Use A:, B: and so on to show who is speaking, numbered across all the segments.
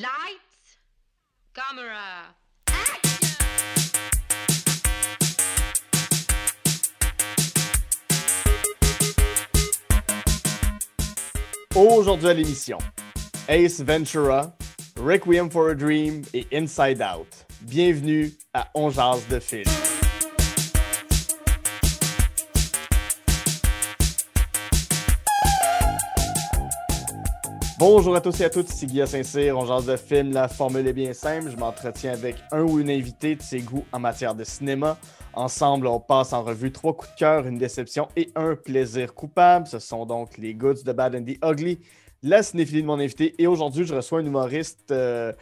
A: Lights, camera.
B: Aujourd'hui à l'émission, Ace Ventura, Requiem for a Dream et Inside Out. Bienvenue à On de film. Bonjour à tous et à toutes, ici Guillaume Saint-Cyr, on jase de film, la formule est bien simple, je m'entretiens avec un ou une invitée de ses goûts en matière de cinéma. Ensemble, on passe en revue trois coups de cœur, une déception et un plaisir coupable. Ce sont donc les Goods, The Bad and the Ugly, la cinéphilie de mon invité. Et aujourd'hui, je reçois un humoriste euh,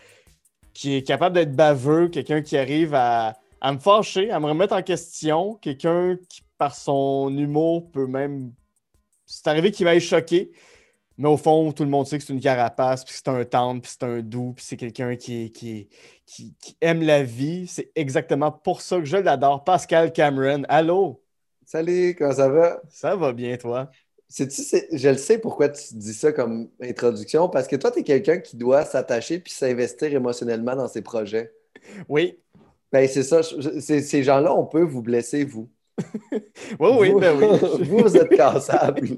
B: qui est capable d'être baveux, quelqu'un qui arrive à, à me fâcher, à me remettre en question, quelqu'un qui, par son humour, peut même... C'est arrivé qu'il m'aille choquer. Mais au fond, tout le monde sait que c'est une carapace, puis c'est un tendre, puis c'est un doux, puis c'est quelqu'un qui, qui, qui, qui, aime la vie. C'est exactement pour ça que je l'adore. Pascal Cameron, allô?
C: Salut, comment ça va?
B: Ça va bien, toi?
C: Sais-tu, je le sais pourquoi tu dis ça comme introduction, parce que toi, tu es quelqu'un qui doit s'attacher puis s'investir émotionnellement dans ses projets.
B: Oui.
C: Ben, c'est ça. ces gens-là, on peut vous blesser, vous.
B: oui, oui,
C: vous,
B: ben oui.
C: vous, vous êtes cassables.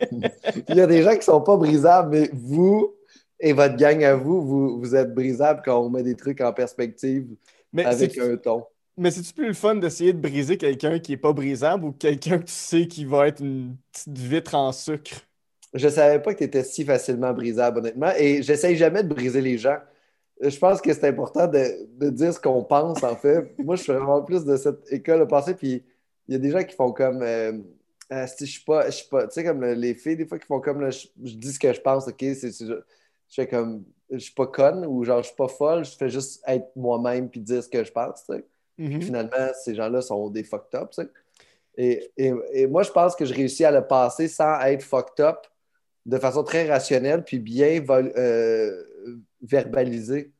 C: Il y a des gens qui ne sont pas brisables, mais vous et votre gang à vous, vous, vous êtes brisables quand on met des trucs en perspective
B: mais
C: avec un ton.
B: Mais c'est-tu plus le fun d'essayer de briser quelqu'un qui n'est pas brisable ou quelqu'un que tu sais qui va être une petite vitre en sucre?
C: Je ne savais pas que tu étais si facilement brisable, honnêtement. Et j'essaye jamais de briser les gens. Je pense que c'est important de, de, dire ce qu'on pense, en fait. Moi, je suis vraiment plus de cette école de pensée. Puis il y a des gens qui font comme. Euh, euh, je suis pas. Je suis pas. Tu sais, comme les filles, des fois, qui font comme. Là, je, je, dis ce que je pense, OK? C'est, je, je fais comme. Je suis pas conne ou genre, je suis pas folle. Je fais juste être moi-même puis dire ce que je pense, tu sais.
B: Mm-hmm.
C: Finalement, ces gens-là sont des fucked up, tu sais. Et, et, et, moi, je pense que je réussis à le passer sans être fucked up de façon très rationnelle puis bien euh, verbalisée.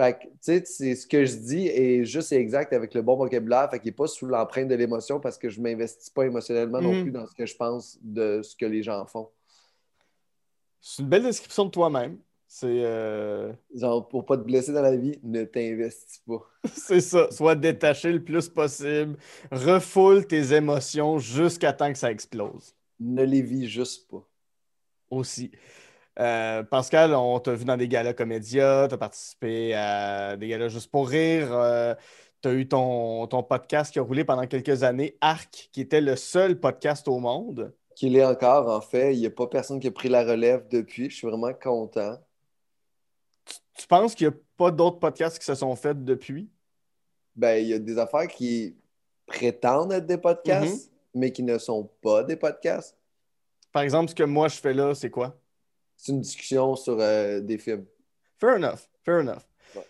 C: Fait que, tu sais, c'est ce que je dis est juste et exact avec le bon vocabulaire. Fait qu'il n'est pas sous l'empreinte de l'émotion parce que je ne m'investis pas émotionnellement
B: Mm.
C: non plus dans ce que je pense de ce que les gens font.
B: C'est une belle description de toi-même. C'est. euh,
C: Genre, pour pas te blesser dans la vie, ne t'investis pas.
B: C'est ça. Sois détaché le plus possible. Refoule tes émotions jusqu'à temps que ça explose.
C: Ne les vis juste pas.
B: Aussi. Euh, Pascal, on t'a vu dans des galas comédia, tu as participé à des galas juste pour rire. Euh, tu as eu ton, ton podcast qui a roulé pendant quelques années, Arc, qui était le seul podcast au monde.
C: Qu'il est encore, en fait. Il n'y a pas personne qui a pris la relève depuis. Je suis vraiment content.
B: Tu, tu penses qu'il n'y a pas d'autres podcasts qui se sont faits depuis?
C: Ben, il y a des affaires qui prétendent être des podcasts, mm -hmm. mais qui ne sont pas des podcasts.
B: Par exemple, ce que moi je fais là, c'est quoi?
C: C'est une discussion sur euh, des films.
B: Fair enough, fair enough.
C: Ouais.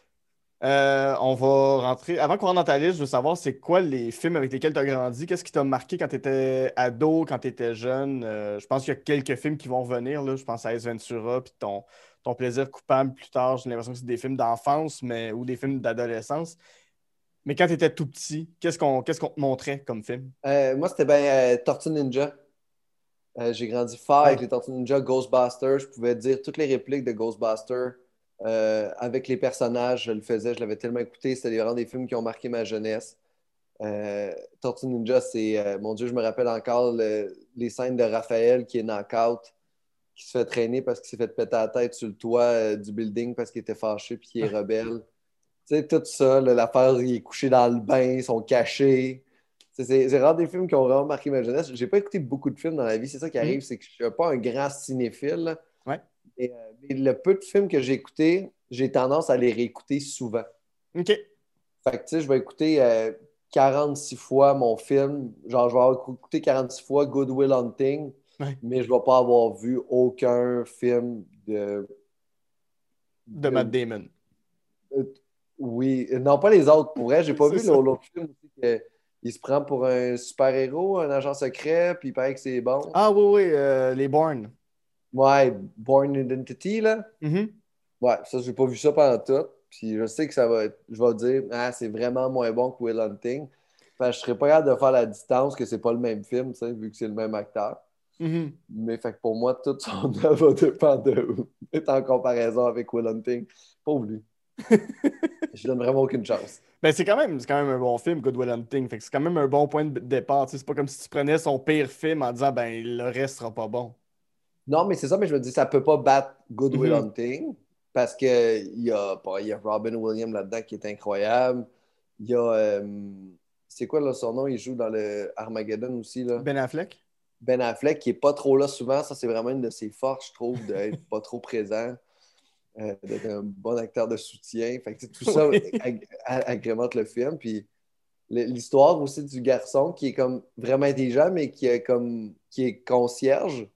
B: Euh, on va rentrer. Avant qu'on rentre dans ta liste, je veux savoir c'est quoi les films avec lesquels tu as grandi? Qu'est-ce qui t'a marqué quand tu étais ado, quand tu étais jeune? Euh, je pense qu'il y a quelques films qui vont revenir. Là. Je pense à Ace Ventura puis ton, ton plaisir coupable plus tard. J'ai l'impression que c'est des films d'enfance mais... ou des films d'adolescence. Mais quand tu étais tout petit, qu'est-ce qu'on qu'est-ce qu'on te montrait comme film?
C: Moi, c'était bien Tortue Ninja. Euh, j'ai grandi fort avec les Tortues Ninja, Ghostbusters. Je pouvais dire toutes les répliques de Ghostbusters. Euh, avec les personnages, je le faisais, je l'avais tellement écouté. C'était vraiment des films qui ont marqué ma jeunesse. Euh, Tortue Ninja, c'est, euh, mon Dieu, je me rappelle encore le, les scènes de Raphaël qui est knock-out, qui se fait traîner parce qu'il s'est fait péter la tête sur le toit du building parce qu'il était fâché puis qu'il est rebelle. tu sais, tout ça, l'affaire, il est couché dans le bain, ils sont cachés. C'est vraiment des films qui ont vraiment marqué ma jeunesse. J'ai pas écouté beaucoup de films dans la vie. C'est ça qui arrive, mmh. c'est que je suis pas un grand cinéphile.
B: Ouais.
C: Et, euh, mais le peu de films que j'ai écoutés, j'ai tendance à les réécouter souvent.
B: OK.
C: Fait que, tu sais, je vais écouter euh, 46 fois mon film. Genre, je vais écouter 46 fois Good Will Hunting,
B: ouais.
C: mais je vais pas avoir vu aucun film de...
B: De, de Matt Damon.
C: Euh, oui. Non, pas les autres. Pour vrai, j'ai pas vu l'autre film aussi que il se prend pour un super-héros, un agent secret, puis il paraît que c'est bon.
B: Ah oui, oui, euh, les Bourne.
C: Ouais, Bourne Identity, là.
B: Mm -hmm.
C: Ouais, ça, j'ai pas vu ça pendant tout. Puis je sais que ça va être, je vais dire, ah, c'est vraiment moins bon que Will Hunting. Enfin, je serais pas capable de faire la distance que c'est pas le même film, vu que c'est le même acteur.
B: Mm -hmm.
C: Mais fait que pour moi, tout son œuvre dépend de est en comparaison avec Will Hunting. Pauvre lui. je donne vraiment aucune chance.
B: Ben, c'est quand, même, quand même un bon film, Good Will Hunting. Fait que c'est quand même un bon point de départ. C'est pas comme si tu prenais son pire film en disant ben le reste sera pas bon.
C: Non, mais c'est ça, mais je me dis, ça peut pas battre Good Will
B: Mhm.
C: Hunting parce qu'il y, a, y a Robin Williams là-dedans qui est incroyable. Il y a. euh, c'est quoi là, son nom? Il joue dans le Armageddon aussi. Là?
B: Ben Affleck?
C: Ben Affleck, qui est pas trop là souvent. Ça, c'est vraiment une de ses forces, je trouve, d'être pas trop présent. Euh, d'être un bon acteur de soutien. Fait que, tout ça
B: Oui.
C: ag- a- agrémente le film. Puis l'histoire aussi du garçon qui est comme vraiment intelligent, mais qui est comme qui est concierge.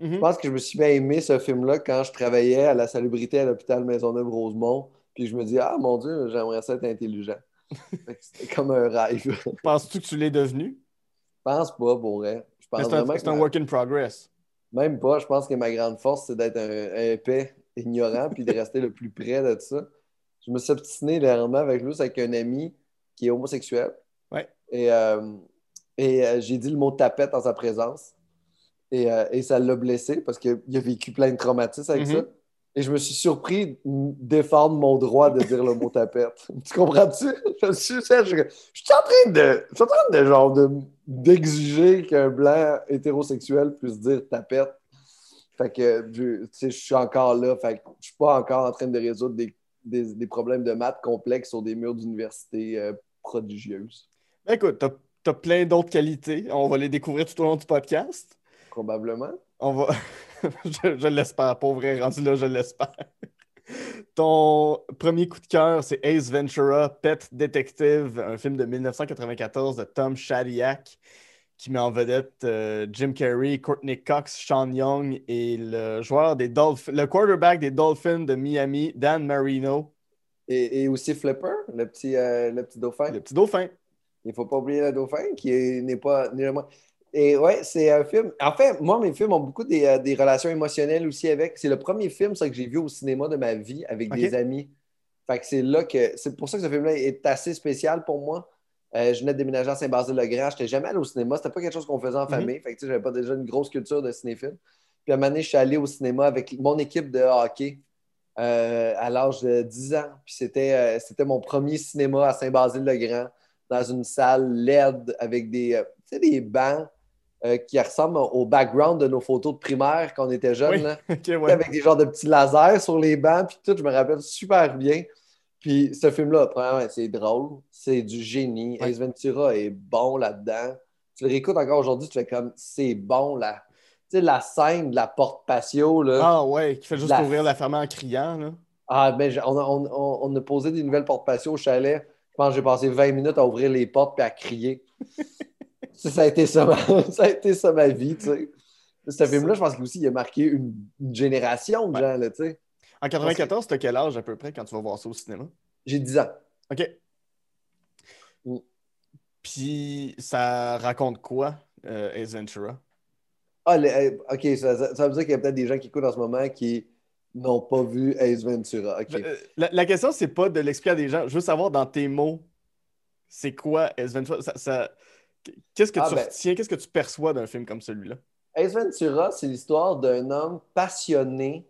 B: Mhm.
C: Je pense que je me suis bien aimé ce film-là quand je travaillais à la salubrité à l'hôpital Maisonneuve-Rosemont. Puis je me dis, ah mon Dieu, j'aimerais ça être intelligent. C'était comme un rêve. Je
B: Penses-tu que tu l'es devenu?
C: pense pas, pour vrai. Je
B: C'est un,
C: ma-
B: work in progress.
C: Même pas. Je pense que ma grande force, c'est d'être un, un épais, ignorant, puis de rester le plus près de ça. Je me suis obstiné dernièrement avec lui, c'est avec un ami qui est homosexuel.
B: Ouais.
C: Et, euh, et euh, j'ai dit le mot tapette en sa présence. Et, euh, et ça l'a blessé parce qu'il a vécu plein de traumatismes avec
B: Mhm.
C: ça. Et je me suis surpris de défendre mon droit de dire le mot tapette. Tu comprends-tu? Je suis, je, je suis en train de. Je suis en train de genre de d'exiger qu'un blanc hétérosexuel puisse dire tapette. Fait que je, suis encore là. Fait que je suis pas encore en train de résoudre des, des- des problèmes de maths complexes sur des murs d'université euh, prodigieuses.
B: Ben, écoute, t'as as plein d'autres qualités. On va les découvrir tout au long du podcast.
C: Probablement.
B: On va. je je l'espère, pour vrai, rendu là, je l'espère. Ton premier coup de cœur, c'est Ace Ventura, Pet Detective, un film de 1994 de Tom Shadyac qui met en vedette euh, Jim Carrey, Courtney Cox, Sean Young et le joueur des Dolphins, le quarterback des Dolphins de Miami, Dan Marino,
C: Et, et aussi Flipper, le petit, euh, le petit dauphin.
B: le petit dauphin.
C: Il ne faut pas oublier le dauphin qui est- n'est pas. Et ouais, c'est un film. En fait, moi, mes films ont beaucoup des, euh, des relations émotionnelles aussi avec. C'est le premier film ça, que j'ai vu au cinéma de ma vie avec des amis. Fait que c'est là que. C'est pour ça que ce film-là est assez spécial pour moi. Euh, je venais de déménager à Saint-Basile-le-Grand. Je n'étais jamais allé au cinéma. C'était pas quelque chose qu'on faisait en
B: Mhm.
C: famille. Fait que tu sais, j'avais pas déjà une grosse culture de cinéphile. Puis à un moment donné, je suis allé au cinéma avec mon équipe de hockey euh, à l'âge de 10 ans. Puis c'était euh, c'était mon premier cinéma à Saint-Basile-le-Grand dans une salle LED avec des, bancs qui ressemblent au background de nos photos de primaire quand on était jeunes.
B: Oui.
C: là.
B: Ok, ouais.
C: Avec des genres de petits lasers sur les bancs, puis tout, je me rappelle super bien. Puis ce film-là, premièrement, c'est drôle, c'est du génie.
B: Ouais.
C: Ace Ventura est bon là-dedans. Tu le réécoutes encore aujourd'hui, tu fais comme, c'est bon là. Tu sais, la scène de la porte patio, là.
B: Ah ouais, qui fait juste
C: La-
B: ouvrir la ferme en criant. Là.
C: Ah, ben, on, a- on- on- on a posé des nouvelles portes patio au chalet. Je pense que j'ai passé 20 minutes à ouvrir les portes puis à crier. ça, ça a été ça, ma, ça a été ça ma vie, tu sais. Ce film-là, je pense qu'il aussi, il a marqué une, une génération de
B: Ouais.
C: gens, là, tu sais.
B: En 94, t'as quel âge à peu près quand tu vas voir ça au cinéma?
C: J'ai 10 ans.
B: OK.
C: Mm.
B: Puis ça raconte quoi, euh, Ace Ventura?
C: Ah, euh, OK, ça, veut dire qu'il y a peut-être des gens qui écoutent en ce moment qui n'ont pas vu Ace Ventura.
B: Euh, La, la question, c'est pas de l'expliquer à des gens. Je veux savoir dans tes mots, c'est quoi Ace Ventura? Ça- ça- Qu'est-ce que
C: Ah,
B: tu
C: ben-
B: retiens? Qu'est-ce que tu perçois d'un film comme celui-là?
C: Ace Ventura, c'est l'histoire d'un homme passionné,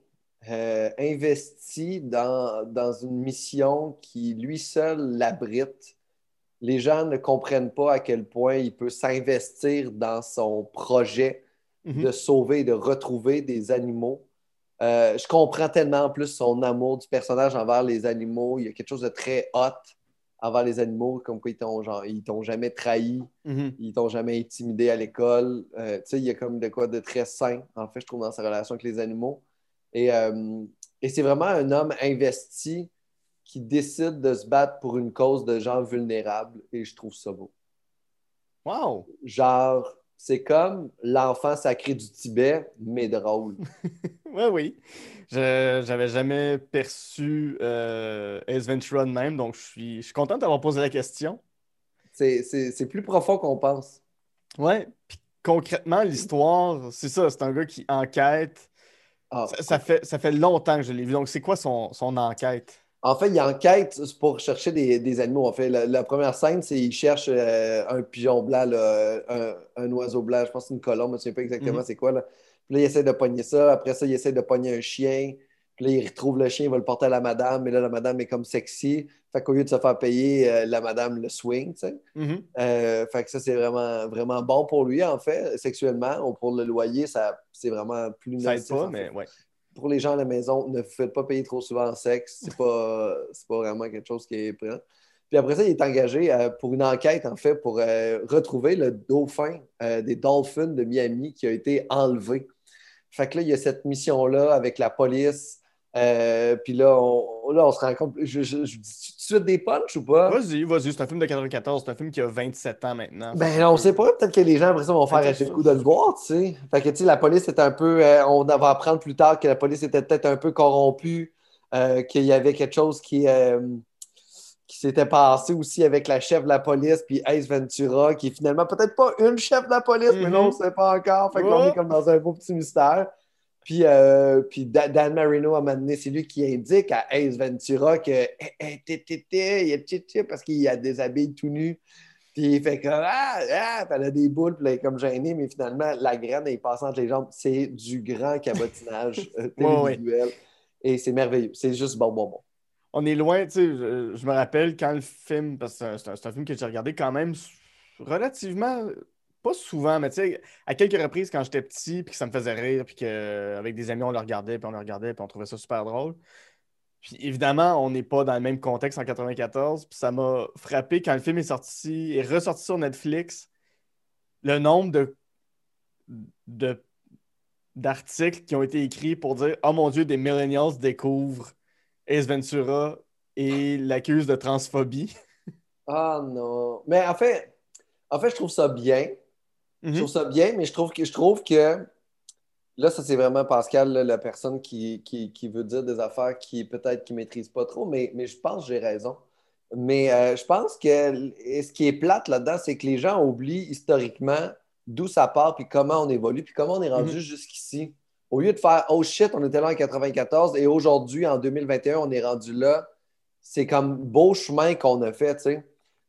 C: euh, investi dans, dans une mission qui lui seul l'abrite. Les gens ne comprennent pas à quel point il peut s'investir dans son projet
B: Mhm.
C: de sauver et de retrouver des animaux. Euh, je comprends tellement plus son amour du personnage envers les animaux. Il y a quelque chose de très hot envers les animaux, comme quoi ils t'ont jamais trahi,
B: Mhm.
C: ils t'ont jamais intimidé à l'école. Euh, tu sais, il y a comme de quoi de très sain, en fait, je trouve, dans sa relation avec les animaux. Et, euh, et c'est vraiment un homme investi qui décide de se battre pour une cause de gens vulnérables. Et je trouve ça beau.
B: Wow!
C: Genre, c'est comme l'enfant sacré du Tibet, mais drôle.
B: Oui, oui. Je j'avais jamais perçu euh, Ace Ventura de même, donc je suis, je suis content d'avoir posé la question.
C: C'est- plus profond qu'on pense.
B: Ouais. Puis concrètement, l'histoire, c'est ça, c'est un gars qui enquête.
C: Ah,
B: Ça, ça fait, ça fait longtemps que je l'ai vu. Donc, c'est quoi son, son enquête?
C: En fait, il enquête pour chercher des, des animaux. En fait, la, la première scène, c'est qu'il cherche euh, un pigeon blanc, là, un, un oiseau blanc. Je pense que c'est une colombe, je ne sais pas exactement
B: Mhm.
C: c'est quoi. Là. Puis là, il essaie de pogner ça. Après ça, il essaie de pogner un chien. Puis là, il retrouve le chien, il va le porter à la madame, mais là, la madame est comme sexy. Fait qu'au lieu de se faire payer, euh, la madame le swing, tu sais.
B: Mhm.
C: Euh, fait que ça, c'est vraiment, vraiment bon pour lui, en fait, sexuellement. Ou pour le loyer, ça, c'est vraiment plus
B: Ça aide pas, mais
C: fait.
B: ouais.
C: Pour les gens à la maison, ne faites pas payer trop souvent en sexe. C'est pas, pas vraiment quelque chose qui est prêt. Puis après ça, il est engagé euh, pour une enquête, en fait, pour retrouver le dauphin des Dolphins de Miami qui a été enlevé. Fait que là, il y a cette mission-là avec la police. Euh, puis là on, là, on se rend compte. Je, je, je dis tout de suite des punchs ou pas?
B: Vas-y, vas-y, c'est un film de 94, c'est un film qui a 27 ans maintenant.
C: Ben, on sait pas. Peut-être que les gens, après ça, vont faire acheter le coup de le voir, tu sais. Fait que, tu sais, la police est un peu. euh, on va apprendre plus tard que la police était peut-être un peu corrompue, euh, qu'il y avait quelque chose qui, euh, qui s'était passé aussi avec la chef de la police, puis Ace Ventura, qui est finalement peut-être pas une chef de la police, mais
B: Mhm.
C: non, on ne sait pas encore. Fait qu'on
B: Oh.
C: est comme dans un beau petit mystère. Puis, euh, puis Dan Marino, à un moment donné, c'est lui qui indique à Ace Ventura que parce qu'il a des habits tout nus. Puis il fait comme Ah, ah, elle a des boules, puis elle est comme gênée, mais finalement, la graine est passée entre les jambes. C'est du grand cabotinage euh, télévisuel. Et c'est merveilleux. C'est juste bon, bon, bon.
B: On est loin, tu sais, je, je me rappelle quand le film, parce que c'est un- film que j'ai regardé quand même relativement, pas souvent, mais tu sais, à quelques reprises quand j'étais petit, puis que ça me faisait rire, puis qu'avec des amis, on le regardait, puis on le regardait, puis on trouvait ça super drôle. Puis évidemment, on n'est pas dans le même contexte en 94, puis ça m'a frappé quand le film est sorti, est ressorti sur Netflix, le nombre de, de d'articles qui ont été écrits pour dire Oh mon Dieu, des millennials découvrent Ace Ventura et l'accuse de transphobie.
C: Ah non. Mais en fait, en fait, je trouve ça bien. Je
B: Mhm.
C: trouve ça bien, mais je trouve que, je trouve que là, ça, c'est vraiment Pascal, là, la personne qui, qui, qui veut dire des affaires qui peut-être qui ne maîtrise pas trop, mais, mais je pense que j'ai raison. Mais euh, je pense que ce qui est plate là-dedans, c'est que les gens oublient historiquement d'où ça part, puis comment on évolue, puis comment on est rendu
B: Mhm.
C: jusqu'ici. Au lieu de faire Oh shit, on était là en 94 et aujourd'hui, en 2021, on est rendu là. C'est comme beau chemin qu'on a fait, tu sais.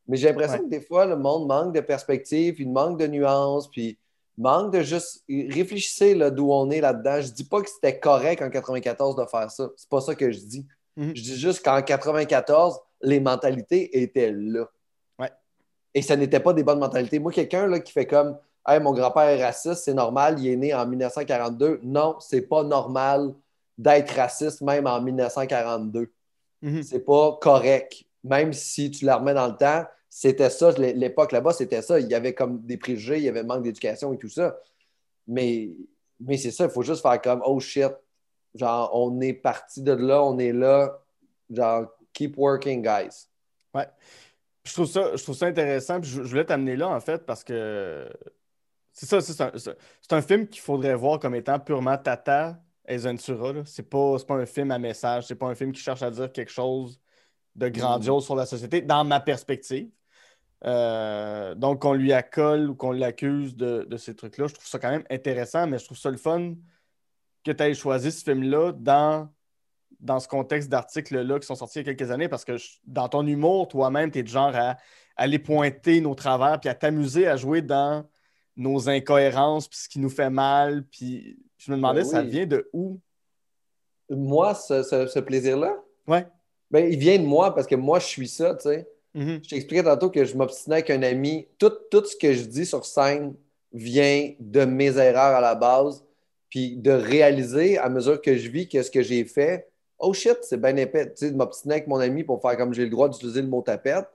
C: Mais j'ai l'impression
B: Ouais.
C: que des fois, le monde manque de perspective, puis manque de nuances, puis manque de juste. Réfléchissez d'où on est là-dedans. Je dis pas que c'était correct en 94 de faire ça. C'est pas ça que je dis.
B: Mhm.
C: Je dis juste qu'en 94, les mentalités étaient là.
B: Ouais.
C: Et ce n'était pas des bonnes mentalités. Moi, quelqu'un qui fait comme Hey, mon grand-père est raciste, c'est normal, il est né en 1942. Non, c'est pas normal d'être raciste même en 1942
B: Mhm.
C: c'est pas correct. Même si tu la remets dans le temps, c'était ça, l'é- l'époque là-bas, c'était ça. Il y avait comme des préjugés, il y avait manque d'éducation et tout ça. Mais, mais c'est ça, il faut juste faire comme oh shit. Genre, on est parti de là, on est là. Genre, keep working, guys.
B: Je trouve ça, je trouve ça intéressant. puis je, voulais t'amener là, en fait, parce que c'est ça, c'est un, un film qu'il faudrait voir comme étant purement tata Ace Ventura. là. C'est pas, c'est pas un film à message, c'est pas un film qui cherche à dire quelque chose de grandiose sur la société, dans ma perspective. Euh, donc, qu'on lui accole ou qu'on l'accuse de, de ces trucs-là, je trouve ça quand même intéressant, mais je trouve ça le fun que tu aies choisi ce film-là dans, dans ce contexte d'articles-là qui sont sortis il y a quelques années, parce que je- dans ton humour, toi-même, tu es du genre à, aller pointer nos travers, puis à t'amuser à jouer dans nos incohérences, puis ce qui nous fait mal. Puis je me demandais,
C: Ben
B: ça vient de où?
C: Moi, ce, ce- ce plaisir-là,
B: Ouais.
C: Ben, il vient de moi parce que moi, je suis ça, tu sais.
B: Mhm.
C: Je t'expliquais tantôt que je m'obstinais avec un ami. Tout, tout ce que je dis sur scène vient de mes erreurs à la base, puis de réaliser à mesure que je vis que ce que j'ai fait, oh shit, c'est bien épais. Tu sais, de m'obstiner avec mon ami pour faire comme j'ai le droit d'utiliser le mot tapette,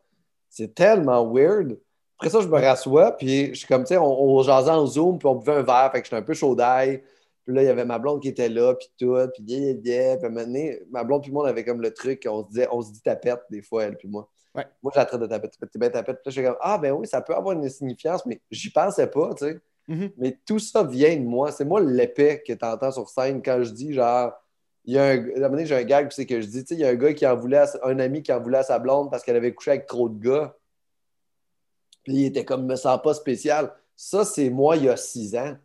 C: c'est tellement weird. Après ça, je me rassois, puis je suis comme, tu sais, on, on jasait en Zoom, puis on buvait un verre, fait que j'étais un peu chaud d'ail. Puis là, il y avait ma blonde qui était là, puis tout, puis yeah, yeah. Puis à un moment donné, ma blonde puis moi, on avait comme le truc, on se disait, on se dit tapette des fois, elle puis moi.
B: Ouais.
C: Moi, je la traite de tapette. T'es bien tapette. Puis là, je suis comme, ah, ben oui, ça peut avoir une signification, mais j'y pensais pas, tu sais.
B: Mhm.
C: Mais tout ça vient de moi. C'est moi l'épée que tu entends sur scène quand je dis, genre, il y a un, à un moment donné, j'ai un gag, puis c'est que je dis, tu sais, il y a un gars qui en voulait, à- un ami qui en voulait à sa blonde parce qu'elle avait couché avec trop de gars. Puis il était comme, me sens pas spécial. Ça, c'est moi il y a six ans.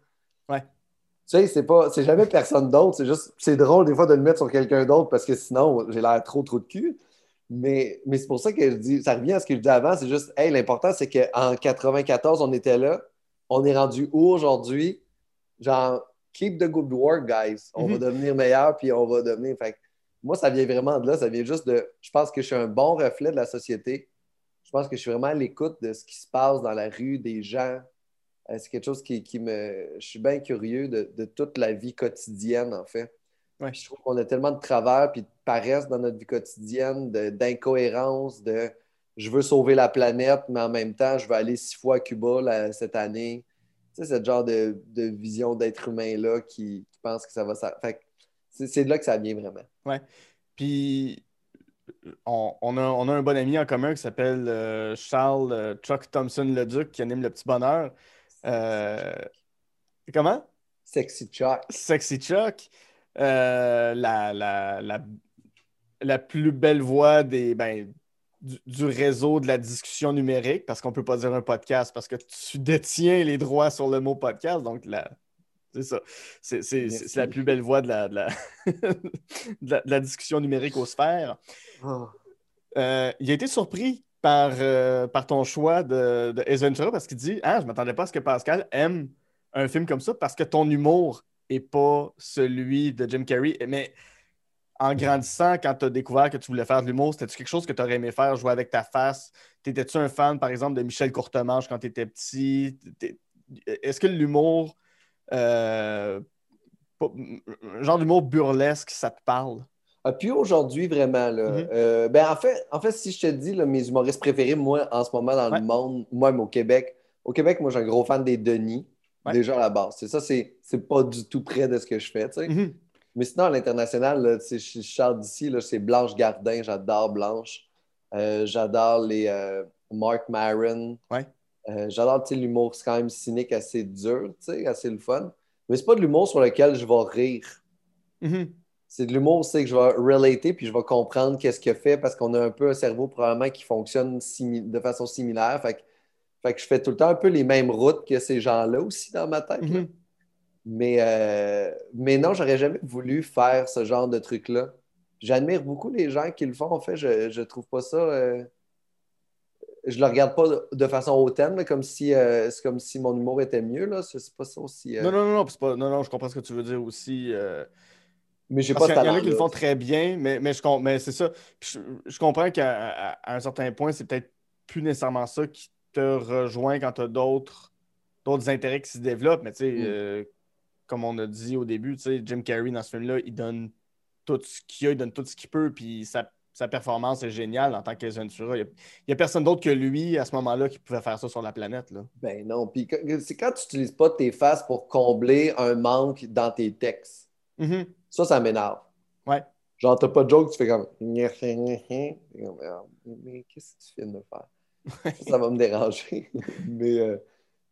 C: Tu sais, c'est pas, c'est jamais personne d'autre. C'est juste, c'est drôle des fois de le mettre sur quelqu'un d'autre parce que sinon, j'ai l'air trop, trop de cul. Mais, mais c'est pour ça que je dis, ça revient à ce que je disais avant, c'est juste, hey, l'important, c'est qu'en 94, on était là. On est rendu où aujourd'hui? Genre, keep the good work, guys. On va
B: Mhm.
C: devenir meilleur, puis on va devenir. Fait que moi, ça vient vraiment de là. Ça vient juste de. Je pense que je suis un bon reflet de la société. Je pense que je suis vraiment à l'écoute de ce qui se passe dans la rue, des gens. Euh, c'est quelque chose qui, qui me. Je suis bien curieux de, de toute la vie quotidienne, en fait.
B: Ouais.
C: Je trouve qu'on a tellement de travers puis de paresse dans notre vie quotidienne, d'incohérence, de, je veux sauver la planète, mais en même temps, je veux aller six fois à Cuba là, cette année. Tu sais, ce genre de, de vision d'être humain-là qui, qui pense que ça va. Ça... Fait c'est de là que ça vient vraiment.
B: Puis, on, on a, on a un bon ami en commun qui s'appelle euh, Charles euh, Chuck Thompson-Leduc qui anime Le Petit Bonheur. Euh, comment?
C: Sexy Chuck.
B: Sexy Chuck. Euh, la, la, la, la plus belle voix des, ben, du, du réseau de la discussion numérique, parce qu'on ne peut pas dire un podcast, parce que tu détiens les droits sur le mot podcast. Donc, la, c'est ça. C'est, c'est-
C: Merci.
B: c'est la plus belle voix de la, de la, de la- de la discussion numérique aux sphères.
C: Oh.
B: Euh, il a été surpris par, euh, par ton choix de, de Ventura parce qu'il dit Ah, je ne m'attendais pas à ce que Pascal aime un film comme ça parce que ton humour n'est pas celui de Jim Carrey. Mais en grandissant, quand tu as découvert que tu voulais faire de l'humour, c'était-tu quelque chose que tu aurais aimé faire, jouer avec ta face? T'étais-tu un fan, par exemple, de Michel Courtemanche quand tu étais petit Est-ce que l'humour, euh, genre d'humour burlesque, ça te parle?
C: Ah, puis aujourd'hui, vraiment, là.
B: Mhm.
C: euh, ben, en fait, en fait, si je te dis, là, mes humoristes préférés, moi, en ce moment, dans
B: Ouais.
C: le monde, moi, mais au Québec, au Québec, moi, j'ai un gros fan des Denis,
B: Ouais.
C: déjà à la base. C'est ça, c'est pas du tout près de ce que je fais, tu sais.
B: Mhm.
C: Mais sinon, à l'international, je sors d'ici, c'est Blanche Gardin, j'adore Blanche. Euh, j'adore les euh, Mark Maron.
B: Ouais.
C: Euh, j'adore l'humour, c'est quand même cynique, assez dur, assez le fun. Mais c'est pas de l'humour sur lequel je vais rire.
B: Mhm.
C: C'est de l'humour, c'est que je vais relater puis je vais comprendre qu'est-ce qu'il fait parce qu'on a un peu un cerveau probablement qui fonctionne de façon similaire. Fait que, fait que je fais tout le temps un peu les mêmes routes que ces gens-là aussi dans ma tête.
B: Mhm.
C: Mais, euh, mais non, j'aurais jamais voulu faire ce genre de truc-là. J'admire beaucoup les gens qui le font. En fait, je, je trouve pas ça. euh, Je le regarde pas de, façon hautaine, là, comme si euh, c'est comme si mon humour était mieux. Là. C'est pas ça aussi. euh,
B: Non, non, non, non, c'est pas- non, non, je comprends ce que tu veux dire aussi.
C: Mais j'ai pas ce
B: y en a qui le font très bien, mais, mais, je, mais c'est ça. Je, je comprends qu'à à- un certain point, c'est peut-être plus nécessairement ça qui te rejoint quand tu as d'autres d'autres intérêts qui se développent. Mais tu sais,
C: Mm.
B: euh, comme on a dit au début, tu sais, Jim Carrey dans ce film-là, il donne tout ce qu'il a, il donne tout ce qu'il peut, puis sa, sa performance est géniale en tant qu'Ace Ventura. Il n'y a, personne d'autre que lui à ce moment-là qui pouvait faire ça sur la planète. Là.
C: Ben non. Puis que- c'est quand tu n'utilises pas tes faces pour combler un manque dans tes textes.
B: Mhm.
C: Ça, ça m'énerve.
B: Ouais.
C: Genre, t'as pas de joke, tu fais comme. Ah, Mais qu'est-ce que tu viens de me faire? Ça, ça va me déranger. mais, euh,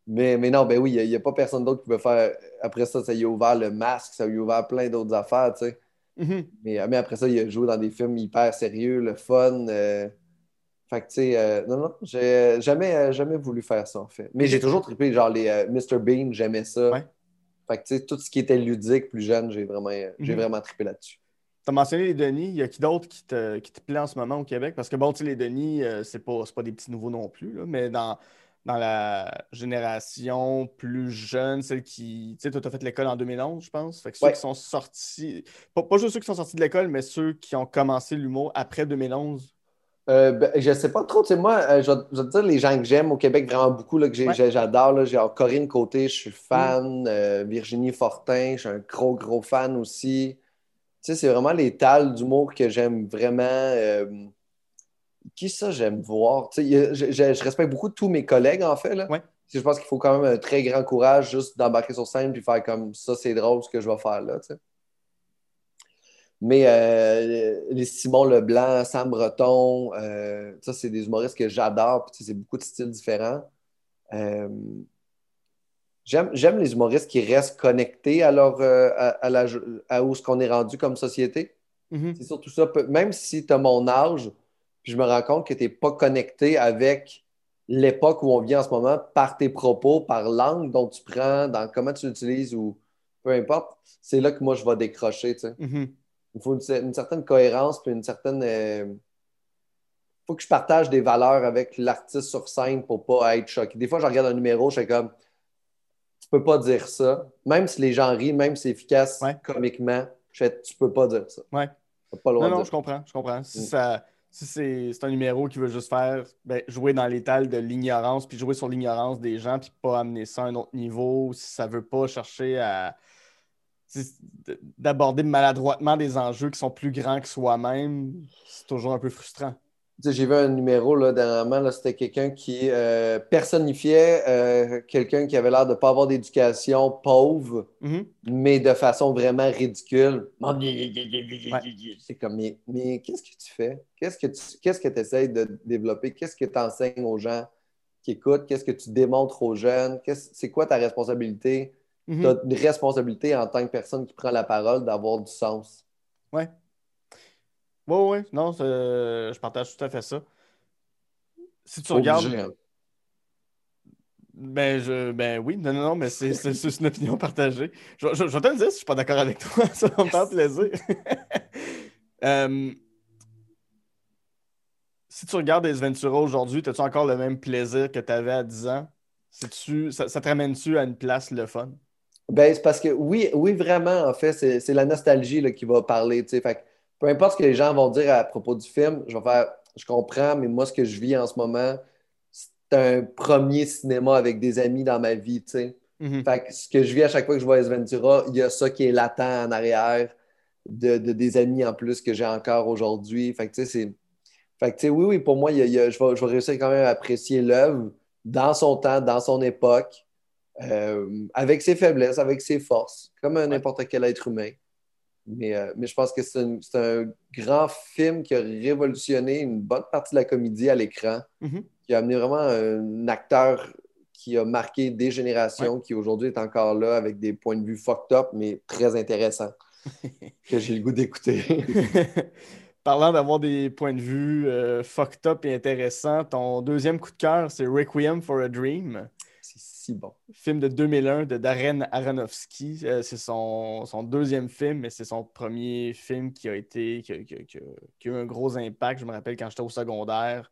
C: mais, mais non, ben oui, il n'y a, pas personne d'autre qui peut faire. Après ça, ça y a ouvert le masque, ça lui a ouvert plein d'autres affaires, tu sais.
B: Mhm.
C: Mais, mais après ça, il a joué dans des films hyper sérieux, le fun. euh, Fait que, tu sais, euh, non, non, j'ai jamais, euh, jamais voulu faire ça, en fait. Mais j'ai toujours trippé, genre les euh, Mr. Bean, j'aimais ça.
B: Ouais.
C: Fait que, tu sais, tout ce qui était ludique plus jeune, j'ai vraiment, euh, j'ai
B: Mhm.
C: vraiment trippé là-dessus.
B: Tu as mentionné les Denis. Il y a qui d'autre qui te, qui te plaît en ce moment au Québec? Parce que, bon, les Denis, euh, c'est pas, pas des petits nouveaux non plus, là, mais dans, dans la génération plus jeune, celle qui. Tu sais, toi, tu as fait l'école en 2011, je pense. Fait que ceux
C: Ouais.
B: qui sont sortis. Pas, pas juste ceux qui sont sortis de l'école, mais ceux qui ont commencé l'humour après 2011.
C: Euh, ben, je sais pas trop, tu sais, moi, euh, je, vais, je vais te dire les gens que j'aime au Québec vraiment beaucoup, là, que
B: Ouais.
C: j'adore, j'ai Corinne Côté, je suis fan, euh, Virginie Fortin, je suis un gros, gros fan aussi. Tu sais, c'est vraiment les tales d'humour que j'aime vraiment. euh, qui ça j'aime voir? Tu sais, je, je- je respecte beaucoup tous mes collègues, en fait, là.
B: Ouais.
C: Je pense qu'il faut quand même un très grand courage juste d'embarquer sur scène puis faire comme ça, c'est drôle ce que je vais faire là, tu sais. Mais euh, les Simon Leblanc, Sam Breton, euh, ça, c'est des humoristes que j'adore. Puis, c'est beaucoup de styles différents. Euh, j'aime, j'aime les humoristes qui restent connectés à, leur, à, à la, à où ce qu'on est rendu comme société.
B: Mhm.
C: C'est surtout ça. Même si tu as mon âge, puis je me rends compte que tu n'es pas connecté avec l'époque où on vit en ce moment par tes propos, par l'angle dont tu prends, dans comment tu l'utilises ou peu importe, c'est là que moi je vais décrocher. tu sais.
B: Mhm.
C: Il faut une, une certaine cohérence, puis une certaine. Il faut que je partage des valeurs avec l'artiste sur scène pour pas être choqué. Des fois, je regarde un numéro, je fais comme. Tu peux pas dire ça. Même si les gens rient, même si c'est efficace
B: Ouais.
C: comiquement, je fais, tu peux pas dire ça.
B: Ouais.
C: Pas
B: Non, non, je comprends, je comprends. Si,
C: Mm.
B: ça, si c'est un numéro qui veut juste faire ben, jouer dans l'étal de l'ignorance, puis jouer sur l'ignorance des gens, puis pas amener ça à un autre niveau, si ça veut pas chercher à d'aborder maladroitement des enjeux qui sont plus grands que soi-même, c'est toujours un peu frustrant.
C: J'ai vu un numéro là, dernièrement, là, c'était quelqu'un qui euh, personnifiait euh, quelqu'un qui avait l'air de ne pas avoir d'éducation pauvre,
B: Mhm.
C: mais de façon vraiment ridicule. C'est comme, mais, mais qu'est-ce que tu fais? Qu'est-ce que tu qu'est-ce que essaies de développer? Qu'est-ce que tu enseignes aux gens qui écoutent? Qu'est-ce que tu démontres aux jeunes? Qu'est-ce- C'est quoi ta responsabilité?
B: Mhm.
C: Tu as une responsabilité en tant que personne qui prend la parole d'avoir du sens.
B: Ouais. Ouais, ouais, non, c'est- je partage tout à fait ça. Si tu regardes.
C: Hein.
B: Ben, je, ben oui, non, non, non, mais c'est une opinion partagée. Je, je- je vais te le dire si je suis pas d'accord avec toi, ça va me faire plaisir. Euh, si tu regardes Ace Ventura aujourd'hui, as-tu encore le même plaisir que tu avais à 10 ans? C'est-tu- ça, ça te ramène-tu à une place le fun?
C: Ben, c'est parce que oui, oui, vraiment, en fait, c'est c'est la nostalgie là, qui va parler. tu sais. Fait que peu importe ce que les gens vont dire à propos du film, je vais faire, je comprends, mais moi, ce que je vis en ce moment, c'est un premier cinéma avec des amis dans ma vie. tu sais.
B: Mhm.
C: Fait que ce que je vis à chaque fois que je vois Ace Ventura, il y a ça qui est latent en arrière de, de des amis en plus que j'ai encore aujourd'hui. Fait que tu sais, c'est. Fait que tu sais, oui, oui, pour moi, il y a- il y a- je, vais, je vais réussir quand même à apprécier l'œuvre dans son temps, dans son époque, euh, avec ses faiblesses, avec ses forces, comme un n'importe quel être humain. Mais, euh, mais je pense que c'est un, c'est un grand film qui a révolutionné une bonne partie de la comédie à l'écran
B: Mhm.
C: qui a amené vraiment un acteur qui a marqué des générations, qui aujourd'hui est encore là avec des points de vue fucked up, mais très intéressants, que j'ai le goût d'écouter.
B: Parlant d'avoir des points de vue euh, fucked up et intéressants, ton deuxième coup de cœur, c'est Requiem for a Dream.
C: Si bon.
B: film de 2001 de Darren Aronofsky. Euh, c'est son, son deuxième film, mais c'est son premier film qui a été qui a, qui a- qui a- qui a eu un gros impact. Je me rappelle quand j'étais au secondaire.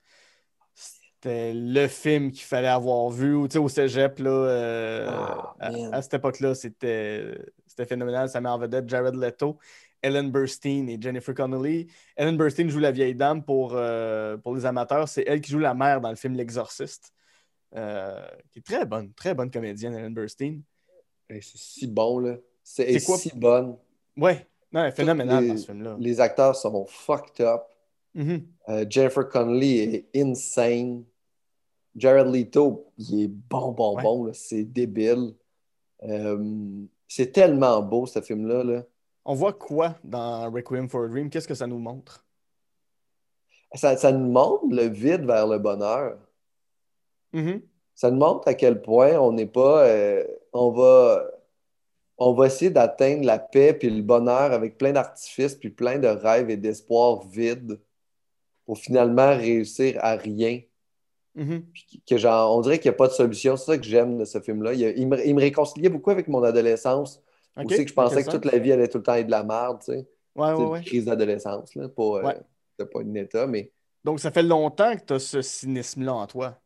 B: C'était le film qu'il fallait avoir vu. Ou, au cégep, là, euh,
C: Ah,
B: à cette époque-là, c'était c'était phénoménal. Ça met en vedette Jared Leto, Ellen Burstyn et Jennifer Connelly. Ellen Burstyn joue la vieille dame pour, euh, pour les amateurs. C'est elle qui joue la mère dans le film L'Exorciste. Euh, qui est très bonne, très bonne comédienne, Ellen Burstyn.
C: C'est si bon, là. C'est si bonne.
B: Ouais, non, elle est phénoménale
C: les-
B: dans ce film-là.
C: Les acteurs sont fucked up.
B: Mhm.
C: Euh, Jennifer Connelly est insane. Jared Leto, il est bon, bon,
B: Ouais.
C: bon. C'est débile. Euh, c'est tellement beau, ce film-là. Là.
B: On voit quoi dans Requiem for a Dream? Qu'est-ce que ça nous montre?
C: Ça, ça nous montre le vide vers le bonheur.
B: Mhm.
C: Ça nous montre à quel point on n'est pas. euh, on va. On va essayer d'atteindre la paix puis le bonheur avec plein d'artifices puis plein de rêves et d'espoirs vides pour finalement réussir à rien.
B: Mhm.
C: Puis que genre, on dirait qu'il n'y a pas de solution. C'est ça que j'aime de ce film-là. Il, il me, il me réconciliait beaucoup avec mon adolescence.
B: Ok,
C: Aussi que je pensais que toute la vie allait tout le temps être de la merde, tu sais.
B: Ouais,
C: C'est
B: ouais,
C: une
B: ouais.
C: crise d'adolescence, là. Pas, euh, pas une état, mais.
B: Donc, ça fait longtemps que tu as ce cynisme-là en toi.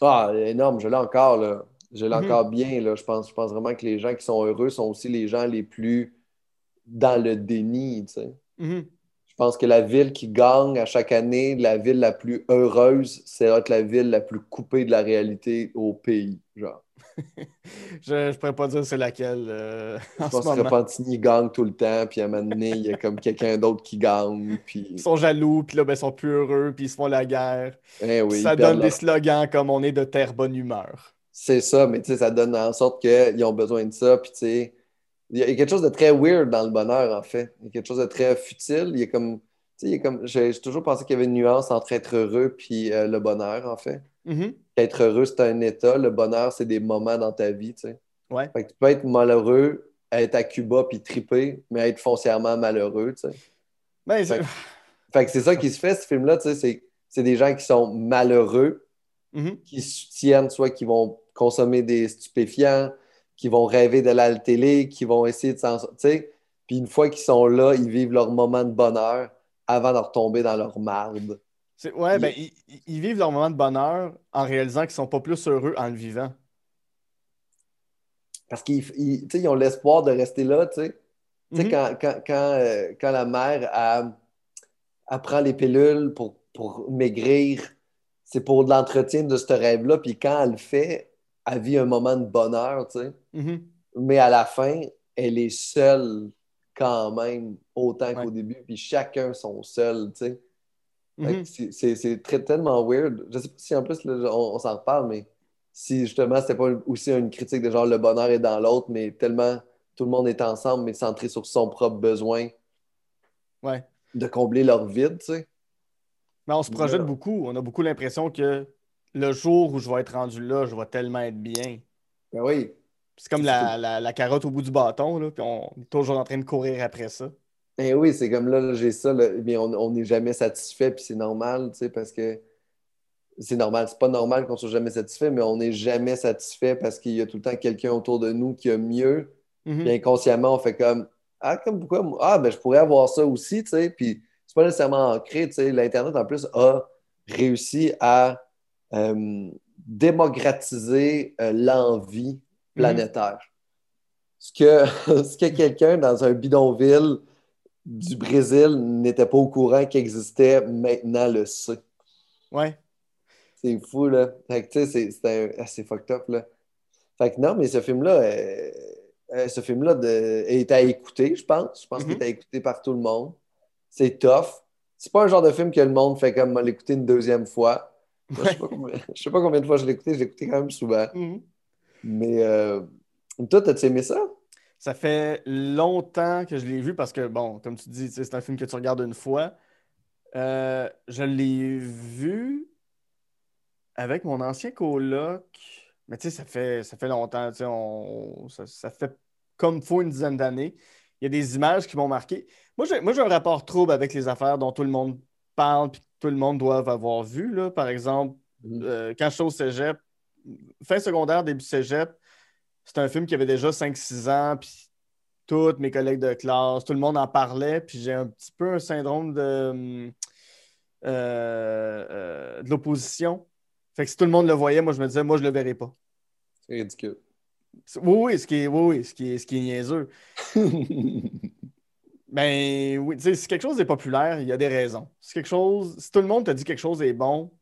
C: Ah, énorme, je l'ai encore, là. Je l'ai
B: Mhm.
C: encore bien, là. Je pense, je pense vraiment que les gens qui sont heureux sont aussi les gens les plus dans le déni, tu sais.
B: Mhm.
C: Je pense que la ville qui gagne à chaque année, la ville la plus heureuse, c'est être la ville la plus coupée de la réalité au pays, genre.
B: Je ne pourrais pas dire c'est laquelle euh, en
C: Je pense que. Repentigny gagne tout le temps, puis à un moment donné, il y a comme quelqu'un d'autre qui gagne, puis...
B: Ils sont jaloux, puis là, ben, ils sont plus heureux, puis ils se font la guerre.
C: Eh oui,
B: ça donne
C: leur-
B: des slogans comme on est de terre bonne humeur.
C: C'est ça, mais tu sais, ça donne en sorte qu'ils ont besoin de ça. Puis tu sais, il y a quelque chose de très weird dans le bonheur, en fait. Il y a quelque chose de très futile. Il y a comme, sais, comme, j'ai j'ai toujours pensé qu'il y avait une nuance entre être heureux puis euh, le bonheur, en fait.
B: Mhm.
C: Être heureux, c'est un état. Le bonheur, c'est des moments dans ta vie, tu sais.
B: Ouais.
C: Fait que tu peux être malheureux, être à Cuba puis triper, mais être foncièrement malheureux, tu sais.
B: Ben, c'est-
C: Fait Fait que c'est ça qui se fait, ce film-là, tu sais, c'est- c'est des gens qui sont malheureux,
B: Mhm.
C: qui soutiennent, soit qui vont consommer des stupéfiants, qui vont rêver de la télé, qui vont essayer de s'en sortir. Puis une fois qu'ils sont là, ils vivent leur moment de bonheur avant de retomber dans leur marde.
B: Ouais, ben, ils, ils- ils vivent leur moment de bonheur en réalisant qu'ils sont pas plus heureux en le vivant.
C: Parce qu'ils ils- ont l'espoir de rester là, tu sais.
B: Mhm.
C: quand, quand, quand, euh, quand la mère elle, elle prend les pilules pour, pour maigrir, c'est pour de l'entretien de ce rêve-là. Puis quand elle le fait, elle vit un moment de bonheur, tu sais.
B: Mhm.
C: Mais à la fin, elle est seule quand même, autant
B: Ouais.
C: qu'au début. Puis chacun sont seuls, tu sais.
B: Mhm.
C: c'est- tellement weird. Je sais pas si en plus, là, on, on s'en reparle, mais si justement c'était pas aussi une critique de genre le bonheur est dans l'autre, mais tellement tout le monde est ensemble, mais centré sur son propre besoin
B: Ouais.
C: de combler leur vide, tu sais.
B: Mais on se projette
C: Ouais.
B: beaucoup. On a beaucoup l'impression que le jour où je vais être rendu là, je vais tellement être bien.
C: Ben oui.
B: C'est comme la, la- la carotte au bout du bâton, là, puis on est toujours en train de courir après ça.
C: Ben oui, c'est comme là, j'ai ça, là, mais on on n'est jamais satisfait, puis c'est normal, tu sais, parce que c'est normal. C'est pas normal qu'on soit jamais satisfait, mais on n'est jamais satisfait parce qu'il y a tout le temps quelqu'un autour de nous qui a mieux.
B: Mhm.
C: Puis inconsciemment, on fait comme Ah, comme pourquoi? Ah, ben je pourrais avoir ça aussi, tu sais. Puis c'est pas nécessairement ancré, tu sais. L'Internet, en plus, a réussi à euh, démocratiser euh, l'envie planétaire. Ce que, ce que quelqu'un dans un bidonville du Brésil n'était pas au courant qu'il existait, maintenant le sait.
B: Ouais.
C: C'est fou, là. Fait que, tu sais, c'est- un- ah, fucked up, là. Fait que non, mais ce film-là, euh, euh, ce film-là est à écouter, je pense. Je pense qu'il est à écouter par tout le monde. C'est tough. C'est pas un genre de film que le monde fait comme l'écouter une deuxième fois. Moi, Je sais pas combien, je sais pas combien de fois je l'ai écouté, je l'ai écouté quand même souvent.
B: Mhm.
C: Mais euh, toi, t'as-tu aimé ça?
B: Ça fait longtemps que je l'ai vu parce que, bon, comme tu dis, c'est un film que tu regardes une fois. Euh, je l'ai vu avec mon ancien coloc, mais tu sais, ça fait, ça fait longtemps, tu sais, on- ça, ça fait comme faut une dizaine d'années. Il y a des images qui m'ont marqué. Moi, j'ai, moi, j'ai un rapport trouble avec les affaires dont tout le monde parle puis que tout le monde doit avoir vu, là. Par exemple, euh, quand je suis au cégep, fin secondaire, début cégep, c'est un film qui avait déjà 5-6 ans, puis tous mes collègues de classe, tout le monde en parlait, puis j'ai un petit peu un syndrome de, euh, euh, de l'opposition. Fait que si tout le monde le voyait, moi je me disais, moi je le verrai pas.
C: C'est ridicule.
B: Oui, oui, ce qui est, oui, oui, ce qui est, ce qui est niaiseux. Ben oui, tu sais, si quelque chose est populaire, il y a des raisons. Si quelque chose, si tout le monde te dit quelque chose est bon,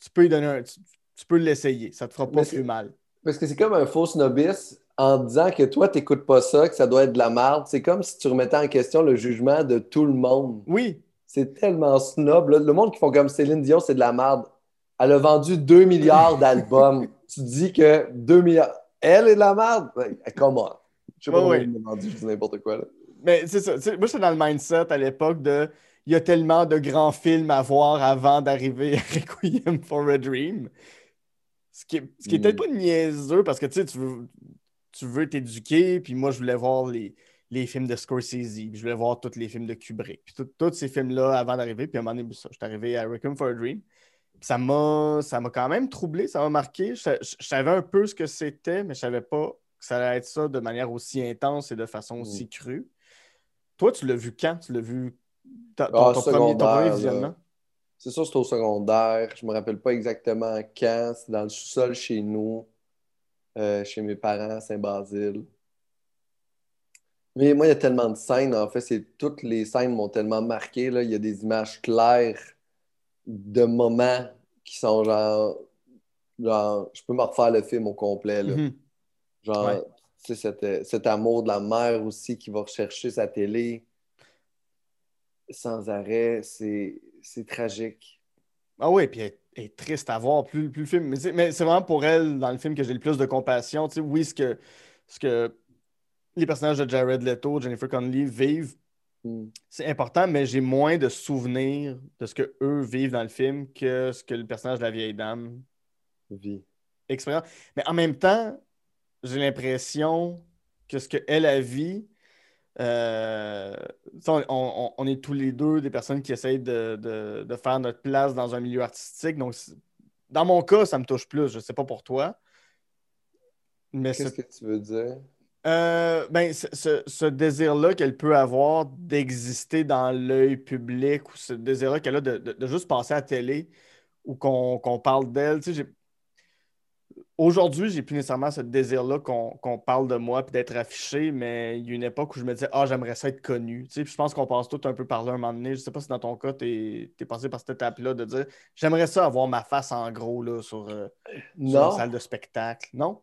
B: tu peux y donner un, tu, tu peux l'essayer. Ça te fera pas plus mal.
C: Parce que c'est comme un faux snobisme en disant que toi, t'écoutes pas ça, que ça doit être de la merde. C'est comme si tu remettais en question le jugement de tout le monde.
B: Oui,
C: C'est tellement snob. là. Le monde qui font comme Céline Dion, c'est de la merde. Elle a vendu 2 milliards d'albums. tu dis que 2 milliards. Elle est de la merde? On. Je sais pas comment elle l'a vendu, je dis n'importe quoi. Là.
B: Mais c'est ça. tu sais, moi, j'étais dans le mindset à l'époque de il y a tellement de grands films à voir avant d'arriver à Requiem for a Dream. Ce qui est, ce qui est peut-être pas niaiseux parce que tu sais, tu veux, tu veux t'éduquer, puis moi, je voulais voir les, les films de Scorsese, puis je voulais voir tous les films de Kubrick, puis tous ces films-là avant d'arriver. Puis à un moment donné, je suis arrivé à Requiem for a Dream. Puis ça m'a, ça m'a quand même troublé, ça m'a marqué. Je, je- je savais un peu ce que c'était, mais je savais pas que ça allait être ça de manière aussi intense et de façon
C: Mm.
B: aussi crue. Toi, tu l'as vu quand? Tu l'as vu ton,
C: Ah,
B: ton premier, ton premier visionnement?
C: C'est sûr, c'est au secondaire. Je me rappelle pas exactement quand. C'est dans le sous-sol chez nous, euh, chez mes parents à Saint-Basile. Mais moi, il y a tellement de scènes. En fait, c'est toutes les scènes m'ont tellement marqué. Là. Il y a des images claires de moments qui sont genre, genre je peux me refaire le film au complet. Là.
B: Mhm.
C: Genre,
B: Ouais.
C: tu sais, cet, cet amour de la mère aussi qui va rechercher sa télé sans arrêt, c'est c'est tragique.
B: Ah oui, puis elle, est triste à voir plus, plus le film. Mais c'est, mais c'est vraiment pour elle, dans le film, que j'ai le plus de compassion. Tu sais, oui, ce que, ce que les personnages de Jared Leto, Jennifer Connelly vivent,
C: Hmm.
B: c'est important, mais j'ai moins de souvenirs de ce que eux vivent dans le film que ce que le personnage de la vieille dame
C: Vie.
B: expérience. Mais en même temps, j'ai l'impression que ce qu'elle a vit, euh, on, on- on est tous les deux des personnes qui essayent de, de- de faire notre place dans un milieu artistique. Donc, dans mon cas, ça me touche plus. Je ne sais pas pour toi. Mais
C: Qu'est-ce que tu veux dire?
B: euh, ben, ce, ce- désir-là qu'elle peut avoir d'exister dans l'œil public ou ce désir-là qu'elle a de, de- de juste passer à la télé ou qu'on qu'on parle d'elle, tu sais, Aujourd'hui, j'ai plus nécessairement ce désir-là qu'on parle de moi puis d'être affiché, mais il y a une époque où je me disais, ah, j'aimerais ça être connu. Tu sais, puis je pense qu'on passe tout un peu par là un moment donné. Je sais pas si dans ton cas, tu es, passé par cette étape-là de dire, j'aimerais ça avoir ma face en gros là, sur, euh, sur une
C: Non,
B: salle de spectacle. Non?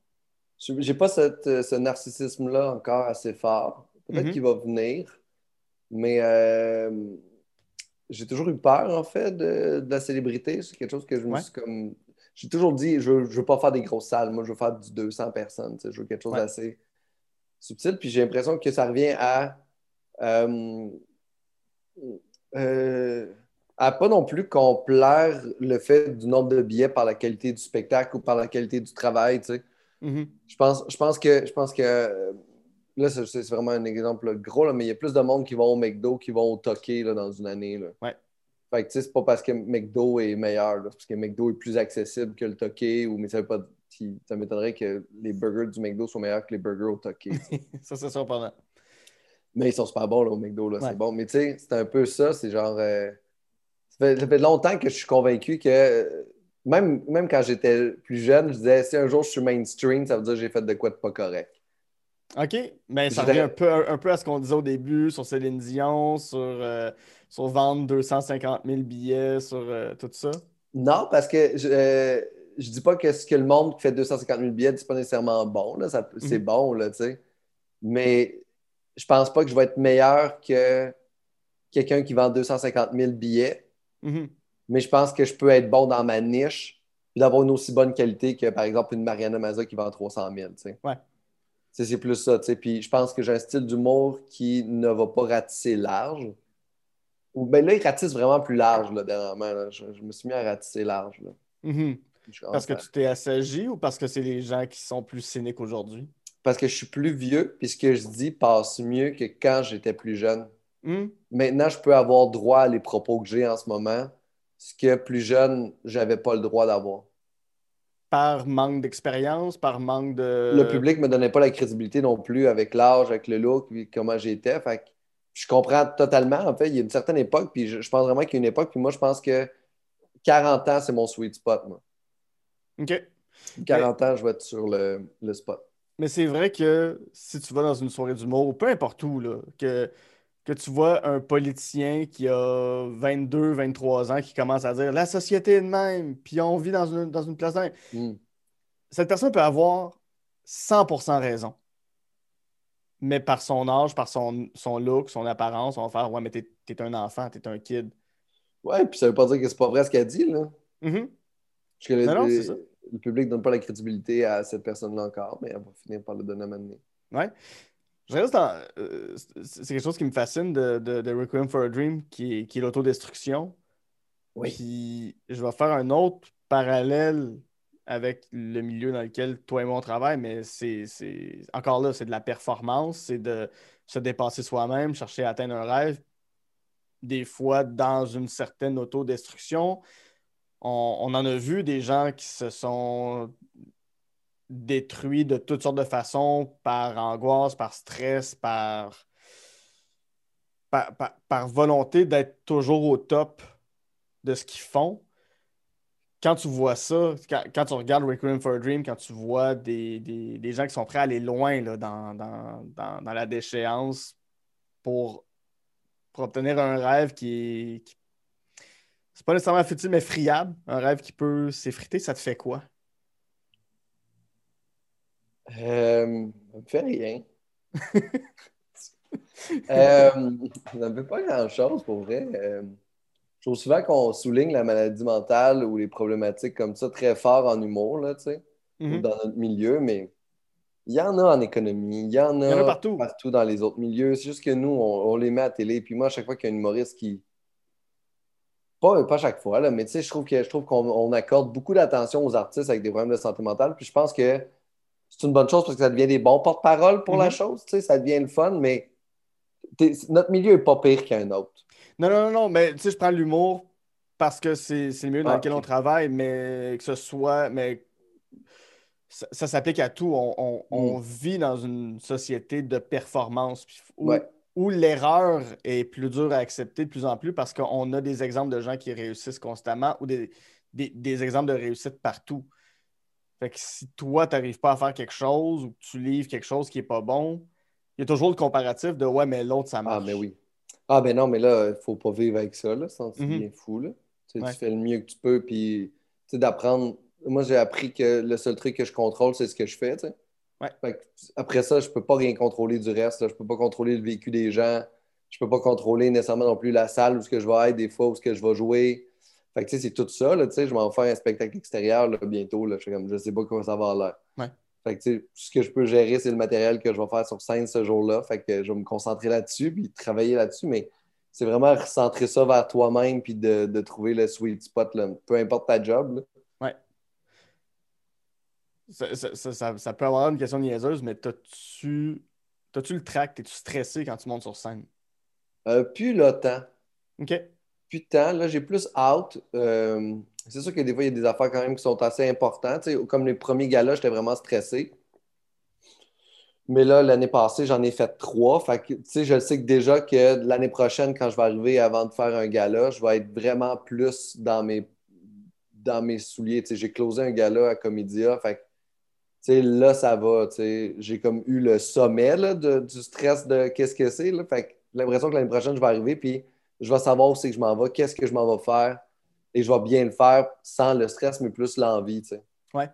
C: Je- j'ai pas cette- euh, ce narcissisme-là encore assez fort. Peut-être
B: Mhm.
C: qu'il va venir, mais euh, j'ai toujours eu peur, en fait, de, de la célébrité. C'est quelque chose que je me
B: Ouais.
C: suis comme. J'ai toujours dit, je, je veux pas faire des grosses salles. Moi, je veux faire du 200 personnes. tu sais. Je veux quelque chose
B: Ouais.
C: d'assez subtil. Puis j'ai l'impression que ça revient à. euh, euh, à pas non plus complaire le fait du nombre de billets par la qualité du spectacle ou par la qualité du travail, tu sais.
B: Mhm.
C: Je pense, je pense que, je pense que là, c'est vraiment un exemple gros, là, mais il y a plus de monde qui vont au McDo qui vont au Toké là, dans une année. Là.
B: Ouais.
C: Fait que tu sais, c'est pas parce que McDo est meilleur, là, c'est parce que McDo est plus accessible que le Toké, ou mais ça veut pas. Ça m'étonnerait que les burgers du McDo soient meilleurs que les burgers au Toké.
B: ça, c'est surprenant.
C: mais ils sont super bons là, au McDo, là,
B: Ouais.
C: c'est bon. Mais tu sais, c'est un peu ça, c'est genre. euh, ça, fait, ça fait longtemps que je suis convaincu que. euh, Même, même quand j'étais plus jeune, je disais si un jour je suis mainstream, ça veut dire que j'ai fait de quoi de pas correct.
B: OK, mais ça
C: Je
B: revient un peu, un peu à ce qu'on disait au début sur Céline Dion, sur, euh, sur vendre 250 000 billets, sur euh, tout ça?
C: Non, parce que je, euh, je dis pas que ce que le monde qui fait 250 000 billets, c'est pas nécessairement bon. Là, ça, c'est
B: Mhm.
C: bon, là, tu sais. Mais je pense pas que je vais être meilleur que quelqu'un qui vend 250 000 billets.
B: Mhm.
C: Mais je pense que je peux être bon dans ma niche et d'avoir une aussi bonne qualité que, par exemple, une Mariana Maza qui vend 300 000, tu sais.
B: Ouais.
C: Sais, C'est plus ça, tu sais. Puis je pense que j'ai un style d'humour qui ne va pas ratisser large. Ou ben là, il ratisse vraiment plus large, là, dernièrement. là. Je, je me suis mis à ratisser large, là.
B: Mhm.
C: Commence
B: Parce que
C: à-
B: tu t'es assagi ou parce que c'est les gens qui sont plus cyniques aujourd'hui?
C: Parce que je suis plus vieux, puis ce que je dis passe mieux que quand j'étais plus jeune.
B: Mhm.
C: Maintenant, je peux avoir droit à les propos que j'ai en ce moment, ce que plus jeune, j'avais pas le droit d'avoir.
B: Par manque d'expérience, par manque de...
C: Le public me donnait pas la crédibilité non plus avec l'âge, avec le look, puis comment j'étais. Fait je comprends totalement. En fait, il y a une certaine époque, puis je, je pense vraiment qu'il y a une époque, puis moi, je pense que 40 ans, c'est mon sweet spot, moi.
B: OK.
C: 40 ans, je vais être sur le, le spot.
B: Mais c'est vrai que si tu vas dans une soirée d'humour, ou peu importe où, là, que, que tu vois un politicien qui a 22, 23 ans qui commence à dire la société est de même, puis on vit dans une, dans une place de même.
C: Hmm.
B: Cette personne peut avoir 100% raison. Mais par son âge, par son, son look, son apparence, on va faire Ouais, mais t'es, un enfant, t'es un kid.
C: Ouais, puis ça veut pas dire que c'est pas vrai ce qu'elle dit, là.
B: Mhm.
C: Parce que
B: Non, non,
C: le-
B: c'est ça.
C: le public ne donne pas la crédibilité à cette personne-là encore, mais elle va finir par le donner à donné.
B: Ouais. Je reste dans. euh, c'est c'est quelque chose qui me fascine de, de, de Requiem for a Dream, qui est, qui est l'autodestruction.
C: Oui.
B: Puis je vais faire un autre parallèle avec le milieu dans lequel toi et moi on travaille, mais c'est encore là, c'est de la performance, c'est de se dépasser soi-même, chercher à atteindre un rêve. Des fois, dans une certaine autodestruction, on, on en a vu des gens qui se sont détruits de toutes sortes de façons, par angoisse, par stress, par, par, par- par volonté d'être toujours au top de ce qu'ils font. Quand tu vois ça, quand, quand tu regardes Requiem for a Dream, quand tu vois des, des- des gens qui sont prêts à aller loin là, dans, dans- dans- dans la déchéance pour, pour obtenir un rêve qui est. qui- c'est pas nécessairement futile, mais friable, un rêve qui peut s'effriter, ça te fait quoi?
C: Euh, ça me fait rien. euh, ça me fait pas grand-chose, pour vrai. Euh, je trouve souvent qu'on souligne la maladie mentale ou les problématiques comme ça très fort en humour, là, tu sais, ou
B: Mhm.
C: dans notre milieu, mais il y en a en économie, il y en a,
B: Il y en a partout.
C: dans les autres milieux. C'est juste que nous, on, on les met à télé. Puis moi, à chaque fois qu'il y a un humoriste qui. Pas, pas chaque fois, là, mais tu sais, je trouve que je trouve qu'on on accorde beaucoup d'attention aux artistes avec des problèmes de santé mentale. Puis je pense que c'est une bonne chose parce que ça devient des bons porte-parole pour la
B: Mhm.
C: chose, tu sais, ça devient le fun, mais notre milieu est pas pire qu'un autre.
B: Non, non, non, non, mais tu sais, je prends l'humour parce que c'est le milieu dans
C: Ah,
B: lequel on travaille, mais que ce soit, mais ça, ça s'applique à tout. On, on- on vit dans une société de performance où,
C: Ouais.
B: où l'erreur est plus dure à accepter de plus en plus parce qu'on a des exemples de gens qui réussissent constamment ou des, des- des exemples de réussite partout. Fait que si toi, tu n'arrives pas à faire quelque chose ou que tu livres quelque chose qui n'est pas bon, il y a toujours le comparatif de ouais, mais l'autre, ça marche.
C: Ah, mais oui. Ah, ben non, mais là, il faut pas vivre avec ça, là, sans
B: Mhm.
C: bien fou, là. Tu sais,
B: Ouais.
C: tu fais le mieux que tu peux, puis tu sais, d'apprendre. Moi, j'ai appris que le seul truc que je contrôle, c'est ce que je fais, tu sais.
B: Ouais.
C: Fait que, après ça, je peux pas rien contrôler du reste, là. Je peux pas contrôler le vécu des gens. Je peux pas contrôler nécessairement non plus la salle où ce que je vais être, des fois, où ce que je vais jouer. Fait que, tu sais, c'est tout ça, là, tu sais. Je vais en faire un spectacle extérieur, là, bientôt, là. Je comme, je sais pas comment ça va l'air.
B: Ouais.
C: Fait que, tu sais, ce que je peux gérer, c'est le matériel que je vais faire sur scène ce jour-là. Fait que je vais me concentrer là-dessus, puis travailler là-dessus. Mais c'est vraiment recentrer ça vers toi-même, puis de, de trouver le sweet spot, là. peu importe ta job. là.
B: Ça, ça- ça- ça- ça peut avoir une question niaiseuse, mais t'as-tu le trac? Es-tu stressé quand tu montes sur scène?
C: Euh, plus là, tant.
B: OK.
C: Plus de temps. Là, j'ai plus out. Euh, c'est sûr que des fois, il y a des affaires quand même qui sont assez importantes. Comme les premiers galas, j'étais vraiment stressé. Mais là, l'année passée, j'en ai fait trois. Fait que, je sais que déjà que l'année prochaine, quand je vais arriver avant de faire un gala, je vais être vraiment plus dans mes, dans mes souliers. J'ai closé un gala à Comédia. Fait que, là, ça va. J'ai comme eu le sommet là, du stress de qu'est-ce que c'est. Fait que l'impression que l'année prochaine, je vais arriver puis je vais savoir où c'est que je m'en vais, qu'est-ce que je m'en vais faire. Et je vais bien le faire sans le stress, mais plus l'envie. Tu sais.
B: Ouais.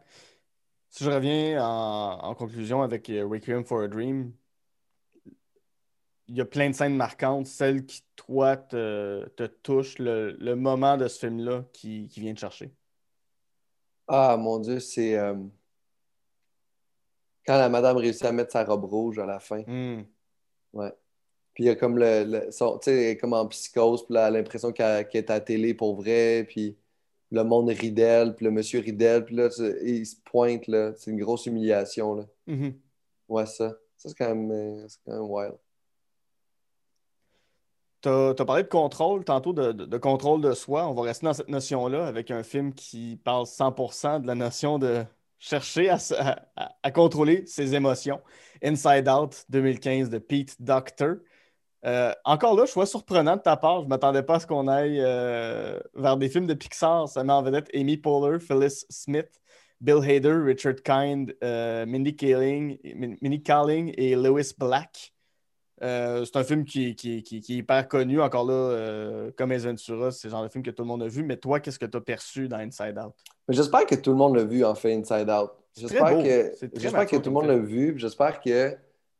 B: Si je reviens en, en conclusion avec euh, Requiem for a Dream, il y a plein de scènes marquantes, celles qui, toi, te, te touchent, le, le moment de ce film-là qui, qui vient te chercher.
C: Ah, mon Dieu, c'est euh, quand la madame réussit à mettre sa robe rouge à la fin.
B: Hmm.
C: Ouais. Puis il y a comme le, le- son- comme en psychose, puis là, l'impression qu'elle qu'elle est à la télé pour vrai, puis le monde rit d'elle, puis le monsieur rit d'elle, puis là, il se pointe, là. C'est une grosse humiliation, là.
B: Mhm.
C: Ouais, ça. Ça, c'est quand même, euh, quand même wild.
B: Tu as, parlé de contrôle, tantôt de, de- de contrôle de soi. On va rester dans cette notion-là avec un film qui parle 100% de la notion de chercher à- à- à contrôler ses émotions. Inside Out 2015 de Pete Docter. Euh, encore là, choix surprenant de ta part. Je ne m'attendais pas à ce qu'on aille euh, vers des films de Pixar. Ça met en vedette Amy Poehler, Phyllis Smith, Bill Hader, Richard Kind, euh, Mindy Kaling, Mindy Kaling et Lewis Black. Euh, c'est un film qui, qui- qui- qui est hyper connu. Encore là, comme Ventura, c'est le genre de film que tout le monde a vu. Mais toi, qu'est-ce que tu as perçu dans Inside Out?
C: J'espère que tout le monde l'a vu, en fait, Inside Out. J'espère que, que tout le monde l'a vu, j'espère que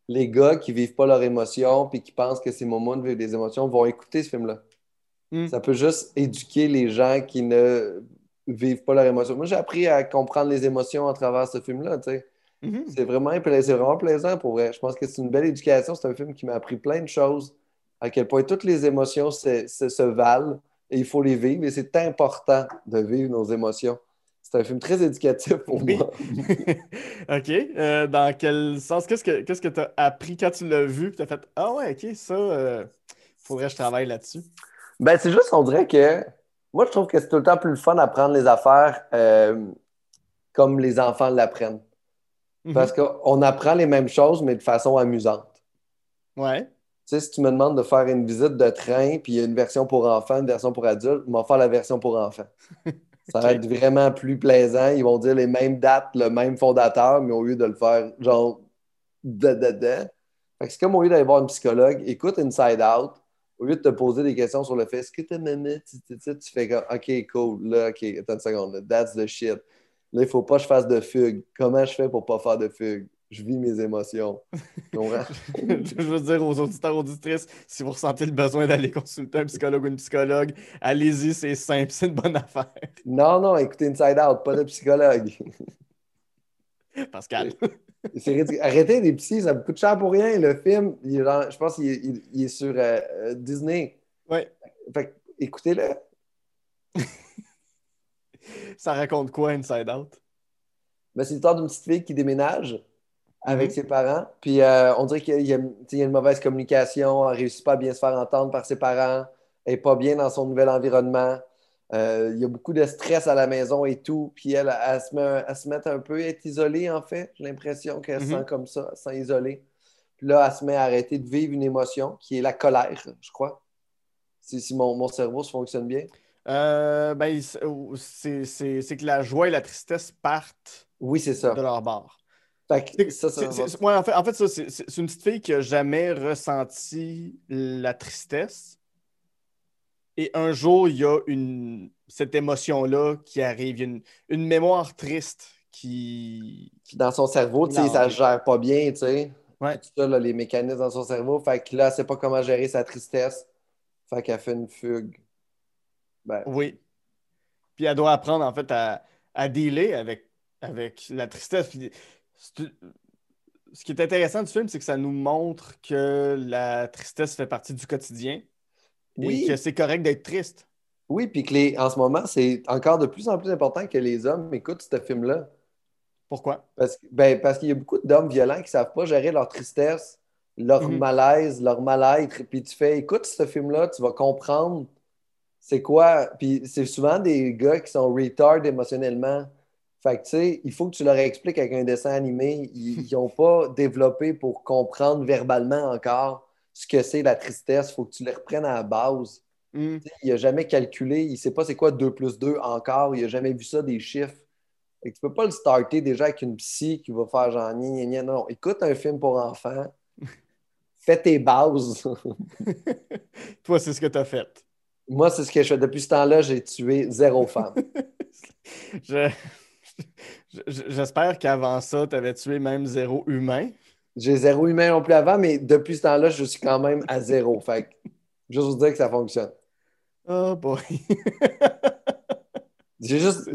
C: les gars qui vivent pas leurs émotions puis qui pensent que c'est moment de vivre des émotions vont écouter ce film-là.
B: Mm.
C: Ça peut juste éduquer les gens qui ne vivent pas leurs émotions. Moi, j'ai appris à comprendre les émotions à travers ce film-là, tu sais.
B: Mhm.
C: C'est vraiment, pla- c'est vraiment plaisant pour vrai. Je pense que c'est une belle éducation. C'est un film qui m'a appris plein de choses, à quel point toutes les émotions se, se- se valent et il faut les vivre. Et c'est important de vivre nos émotions. C'est un film très éducatif pour
B: Oui.
C: moi.
B: OK. Euh, dans quel sens? Qu'est-ce que qu'est-ce que tu as appris quand tu l'as vu? Tu as fait Ah ouais, OK, ça, euh, faudrait que je travaille là-dessus.
C: Ben, c'est juste, on dirait que moi, je trouve que c'est tout le temps plus le fun d'apprendre les affaires euh, comme les enfants l'apprennent.
B: Mhm.
C: Parce qu'on apprend les mêmes choses, mais de façon amusante.
B: Ouais.
C: Tu sais, si tu me demandes de faire une visite de train, puis il y a une version pour enfants, une version pour adultes, on va faire la version pour enfants. Ça va être vraiment plus plaisant. Ils vont dire les mêmes dates, le même fondateur, mais au lieu de le faire genre que c'est comme au lieu d'aller voir un psychologue, écoute Inside Out, au lieu de te poser des questions sur le fait est-ce que tu, tu, tu, tu fais comme OK, cool, là, OK, attends une seconde, là, that's the shit. Là, il faut pas que je fasse de fugue. Comment je fais pour pas faire de fugue? Je vis mes émotions.
B: Je veux dire aux auditeurs, auditrices, si vous ressentez le besoin d'aller consulter un psychologue ou une psychologue, allez-y, c'est simple, c'est une bonne affaire.
C: Non, non, écoutez Inside Out, pas de psychologue.
B: Pascal.
C: C'est ridicule. Arrêtez les psys, ça me coûte cher pour rien. Le film, il est dans- je pense qu'il est, il- il est sur euh, euh, Disney.
B: Ouais.
C: Fait que, écoutez-le.
B: Ça raconte quoi, Inside Out?
C: Ben, c'est l'histoire d'une petite fille qui déménage avec
B: Mhm.
C: ses parents. Puis euh, on dirait qu'il y, a- y une mauvaise communication. Elle ne réussit pas à bien se faire entendre par ses parents. Elle n'est pas bien dans son nouvel environnement. Euh, il y a beaucoup de stress à la maison et tout. Puis elle, elle, se, met, elle se met un peu à être isolée, en fait. J'ai l'impression qu'elle se
B: Mhm.
C: sent comme ça, elle se sent isolée. Puis là, elle se met à arrêter de vivre une émotion qui est la colère, je crois. Si, si mon, mon cerveau se fonctionne bien.
B: Euh, ben, c'est que la joie et la tristesse partent
C: Oui, c'est ça.
B: de leur bord.
C: Fait ça,
B: ouais, en fait, en fait, c'est une petite fille qui n'a jamais ressenti la tristesse. Et un jour, il y a une, cette émotion-là qui arrive. Une, une mémoire triste qui.
C: dans son cerveau, tu sais, ça gère pas bien, tu sais.
B: Ouais.
C: Tout ça, là, les mécanismes dans son cerveau. Fait que là, elle sait pas comment gérer sa tristesse. Fait qu'elle fait une fugue. Ben,
B: Oui. Puis elle doit apprendre, en fait, à, à dealer avec, avec la tristesse. Puis ce qui est intéressant du film, c'est que ça nous montre que la tristesse fait partie du quotidien
C: Oui.
B: et que c'est correct d'être triste.
C: oui, puis que les, en ce moment, c'est encore de plus en plus important que les hommes écoutent ce film-là.
B: Pourquoi?
C: Parce, ben, parce qu'il y a beaucoup d'hommes violents qui ne savent pas gérer leur tristesse, leur
B: Mhm.
C: malaise, leur mal-être. Puis tu fais, écoute ce film-là, tu vas comprendre c'est quoi. Puis c'est souvent des gars qui sont retard émotionnellement. Fait que tu sais, il faut que tu leur expliques avec un dessin animé. Ils n'ont pas développé pour comprendre verbalement encore ce que c'est la tristesse. Il faut que tu les reprennes à la base.
B: Hmm.
C: Il n'a jamais calculé, il ne sait pas c'est quoi 2 plus 2 encore, il n'a jamais vu ça des chiffres. Que tu peux pas le starter déjà avec une psy qui va faire genre gna, gna, gna. Non, écoute un film pour enfants, fais tes bases.
B: Toi, c'est ce que tu as fait.
C: Moi, c'est ce que je fais. Depuis ce temps-là, j'ai tué zéro femme.
B: Je- J'espère qu'avant ça, tu avais tué même zéro humain.
C: J'ai zéro humain non plus avant, mais depuis ce temps-là, je suis quand même à zéro. Fait que, juste vous dire que ça fonctionne.
B: Oh boy.
C: J'ai juste.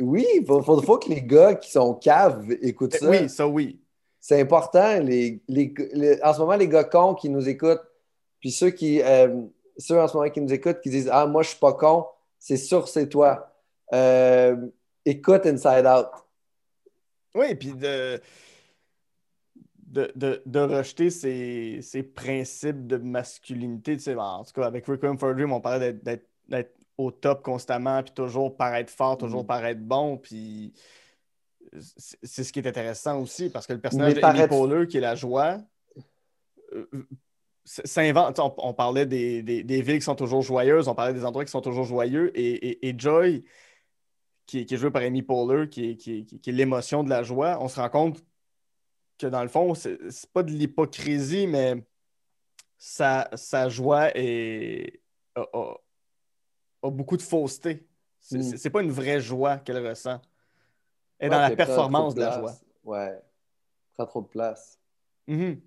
C: Oui, il faut, faut- faut que les gars qui sont caves écoutent ça.
B: oui, ça oui.
C: C'est important. Les, les- les- en ce moment, les gars cons qui nous écoutent, puis ceux qui euh, ceux en ce moment qui nous écoutent, qui disent Ah, moi, je suis pas con, c'est sûr, c'est toi. Euh, écoute Inside Out.
B: Oui, puis de, de, de, de rejeter ces, ces principes de masculinité. Tu sais, en tout cas, avec Requiem for a Dream, on parlait d'être- au top constamment, puis toujours paraître fort, toujours
C: Mhm.
B: paraître bon, puis c'est ce qui est intéressant aussi, parce que le personnage de Poehler, qui est la joie, euh, s'invente. On, on parlait des, des, des villes qui sont toujours joyeuses, on parlait des endroits qui sont toujours joyeux, et, et, et Joy, qui, est- qui est joué par Amy Poehler, qui est, qui est- qui est l'émotion de la joie, on se rend compte que dans le fond, c'est pas de l'hypocrisie, mais sa, sa joie est, a, a- a beaucoup de fausseté. C'est
C: Mm.
B: c'est- c'est pas une vraie joie qu'elle ressent. Elle est
C: Ouais,
B: dans la performance de la joie.
C: Ouais. Prend trop de place.
B: Mhm.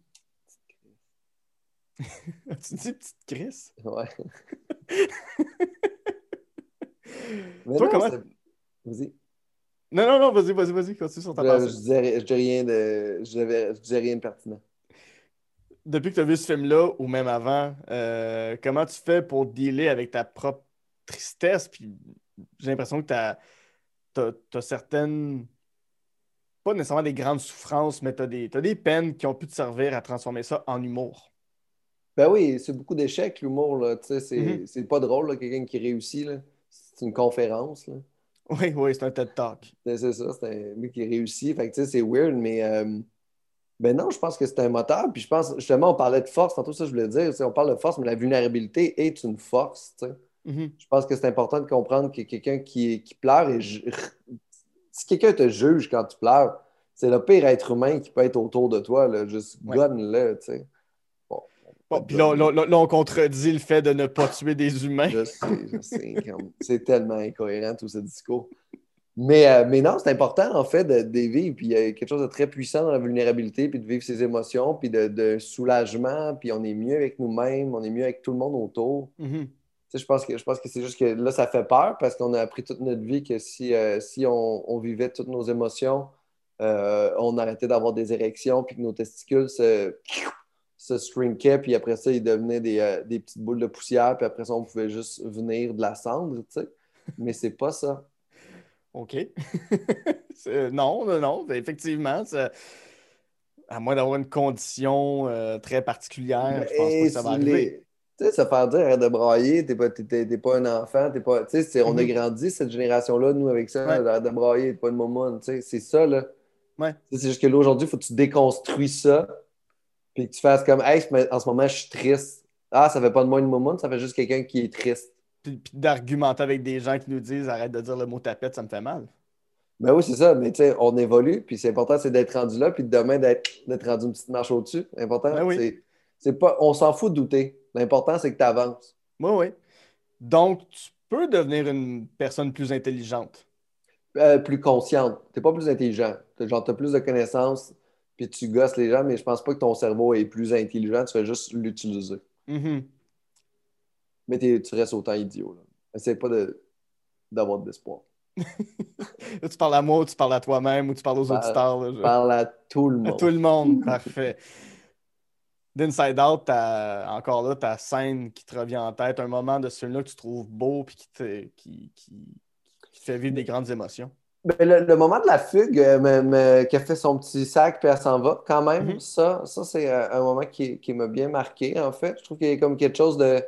B: tu dis petite Chris?
C: Ouais. Mais
B: Toi,
C: non,
B: comment-
C: Vas-y.
B: Non, non, non, vas-y, vas-y, vas-y, continue sur ta
C: Je, je disais, je dis rien de. Je, disais- je disais rien de pertinent.
B: Depuis que tu as vu ce film-là, ou même avant, euh, comment tu fais pour dealer avec ta propre tristesse? Puis j'ai l'impression que tu as, certaines, pas nécessairement des grandes souffrances, mais tu as des, t'as des peines qui ont pu te servir à transformer ça en humour.
C: Ben oui, c'est beaucoup d'échecs, l'humour, là. Tu sais, c'est
B: Mhm.
C: c'est pas drôle, quelqu'un qui réussit. C'est une conférence, là.
B: Oui, oui, c'est un TED Talk.
C: C'est ça, c'est un mec qui réussit. Fait que, tu sais, c'est weird, mais... euh, Ben non, je pense que c'est un moteur. Puis je pense, justement, on parlait de force, tantôt ça, je voulais dire. On parle de force, mais la vulnérabilité est une force, tu sais.
B: Mhm.
C: Je pense que c'est important de comprendre que quelqu'un qui, qui pleure et si quelqu'un te juge quand tu pleures, c'est le pire être humain qui peut être autour de toi. Là. Juste
B: Ouais.
C: gonne-le, tu sais. Bon,
B: Bon, puis là, là, là, là, on contredit le fait de ne pas tuer des humains.
C: je sais, je sais. C'est tellement incohérent tout ce discours. Mais, euh, mais non, c'est important en fait de, de vivre. Puis il y a quelque chose de très puissant dans la vulnérabilité, puis de vivre ses émotions, puis de, de soulagement, puis on est mieux avec nous-mêmes, on est mieux avec tout le monde autour.
B: Mhm.
C: Tu sais, je pense que je pense que c'est juste que là, ça fait peur parce qu'on a appris toute notre vie que si, euh, si on, on vivait toutes nos émotions, euh, on arrêtait d'avoir des érections, puis que nos testicules se, se shrinkaient, puis après ça, ils devenaient des, euh, des petites boules de poussière, puis après ça, on pouvait juste venir de la cendre, tu sais. Mais c'est pas ça.
B: OK. Non, non, non, effectivement, ça- à moins d'avoir une condition euh, très particulière, je pense pas que ça va arriver.
C: Tu sais, se faire dire arrête de brailler, t'es pas, pas un enfant, t'es pas. Tu sais, on a
B: Mhm.
C: grandi cette génération-là, nous, avec ça,
B: Ouais.
C: arrête de brailler, t'es pas une momone, tu sais, c'est ça, là.
B: Ouais.
C: C'est juste que là, aujourd'hui, il faut que tu déconstruis ça, puis que tu fasses comme, hey, en ce moment, je suis triste. Ah, ça fait pas de moi une momone, ça fait juste quelqu'un qui est triste.
B: puis d'argumenter avec des gens qui nous disent arrête de dire le mot tapette, ça me fait mal.
C: Ben oui, c'est ça. Mais tu sais, on évolue, puis c'est important, c'est d'être rendu là, puis demain, d'être rendu une petite marche au-dessus. L'important,
B: Ben oui.
C: c'est- c'est pas. On s'en fout de douter. L'important, c'est que tu avances.
B: Oui, oui. Donc, tu peux devenir une personne plus intelligente.
C: Euh, plus consciente. Tu n'es pas plus intelligent. Genre, tu as plus de connaissances, puis tu gosses les gens, mais je pense pas que ton cerveau est plus intelligent, tu fais juste l'utiliser.
B: Mhm.
C: Mais tu restes autant idiot. Là. Essaye pas de- d'avoir de l'espoir.
B: Là, tu parles à moi ou tu parles à toi-même ou tu parles aux
C: Parle-
B: auditeurs. là, je-
C: Parle à tout le
B: À
C: monde.
B: tout le monde, parfait. D'Inside Out, t'as- encore là, ta scène qui te revient en tête, un moment de ce film-là que tu trouves beau et qui te, qui, qui- qui te fait vivre des grandes émotions.
C: Ben, le, le moment de la fugue, euh, qu'elle fait son petit sac puis elle s'en va, quand même,
B: Mhm.
C: ça, ça c'est un, un moment qui, qui m'a bien marqué, en fait. Je trouve qu'il y a comme quelque chose de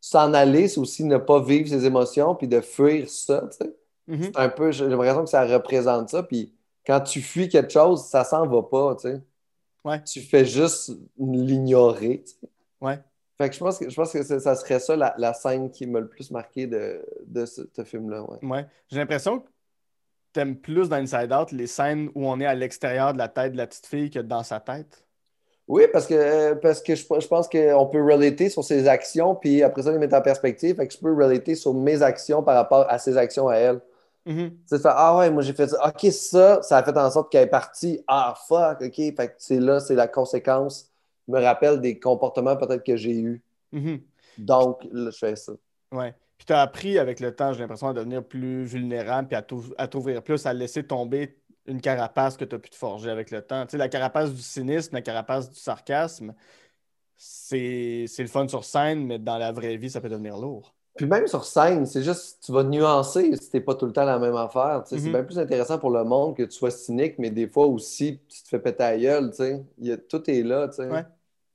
C: s'en aller, c'est aussi ne pas vivre ses émotions puis de fuir ça, tu sais.
B: Mhm.
C: C'est un peu, j'ai l'impression que ça représente ça. Puis quand tu fuis quelque chose, ça s'en va pas, tu sais.
B: Ouais.
C: Tu fais juste l'ignorer, tu sais.
B: Ouais.
C: Fait que je pense que, je pense que ça ça serait ça la, la scène qui m'a le plus marqué de, de ce, ce film-là, ouais.
B: Ouais. J'ai l'impression que t'aimes plus dans Inside Out les scènes où on est à l'extérieur de la tête de la petite fille que dans sa tête?
C: Oui, parce que, euh, parce que je, je pense qu'on peut relater sur ses actions, puis après ça, les mettre en perspective. Fait que je peux relater sur mes actions par rapport à ses actions à elle. Sais, de faire, ah ouais, moi j'ai fait ça. OK, ça, ça a fait en sorte qu'elle est partie. Ah fuck, OK. Fait que c'est là, c'est la conséquence. Je me rappelle des comportements peut-être que j'ai eus.
B: Mhm.
C: Donc, là, je fais ça.
B: Ouais. Puis tu as appris avec le temps, j'ai l'impression, à devenir plus vulnérable puis à t'ou- à t'ouvrir plus, à laisser tomber une carapace que tu as pu te forger avec le temps. Tu sais, la carapace du cynisme, la carapace du sarcasme, c'est le fun sur scène, mais dans la vraie vie, ça peut devenir lourd.
C: Puis même sur scène, c'est juste, tu vas nuancer si t'es pas tout le temps la même affaire. tu sais. C'est
B: Mhm.
C: bien plus intéressant pour le monde que tu sois cynique, mais des fois aussi, tu te fais péter la gueule, tu sais. Il y a- tout est là, tu sais.
B: Ouais.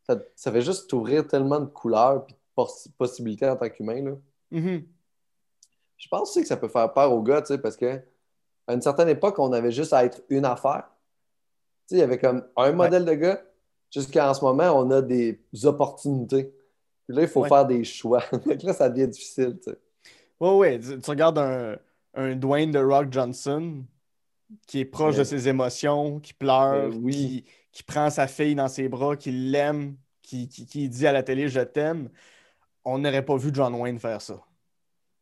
C: Ça, ça fait juste t'ouvrir tellement de couleurs et de poss- possibilités en tant qu'humain,
B: Mhm.
C: Je pense aussi que ça peut faire peur aux gars, tu sais, parce que à une certaine époque, on avait juste à être une affaire. Tu sais, il y avait comme un modèle de gars. Jusqu'à en ce moment, on a des opportunités. Puis là, il faut
B: Ouais.
C: faire des choix. Là, ça devient difficile, tu sais.
B: Ouais, ouais. Tu, tu regardes un, un Dwayne de Rock Johnson qui est proche de ses émotions, qui pleure,
C: Ben oui.
B: qui, qui prend sa fille dans ses bras, qui l'aime, qui, qui, qui dit à la télé Je t'aime. On n'aurait pas vu John Wayne faire ça.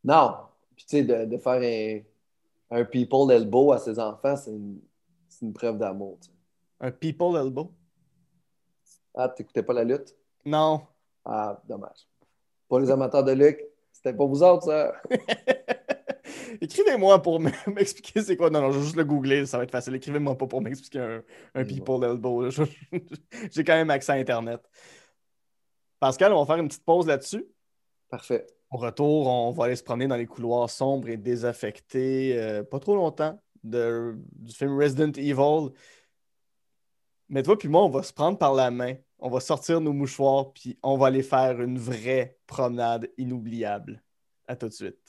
C: Non. Puis tu sais, de, de faire un, un people elbow à ses enfants, c'est une, c'est une preuve d'amour.
B: Un people elbow?
C: Ah, t'écoutais pas la lutte?
B: Non.
C: Ah, dommage. Pour les amateurs de lutte, c'était pas vous autres, ça.
B: Écrivez-moi pour m'expliquer c'est quoi. Non, non, je vais juste le googler, ça va être facile. Écrivez-moi pas pour m'expliquer un, people elbow. J'ai quand même accès à Internet. Pascal, on va faire une petite pause là-dessus.
C: Parfait.
B: Au retour, on va aller se promener dans les couloirs sombres et désaffectés, euh, pas trop longtemps, de- du film Resident Evil. Mais toi puis moi, on va se prendre par la main, on va sortir nos mouchoirs, puis on va aller faire une vraie promenade inoubliable. À tout de suite.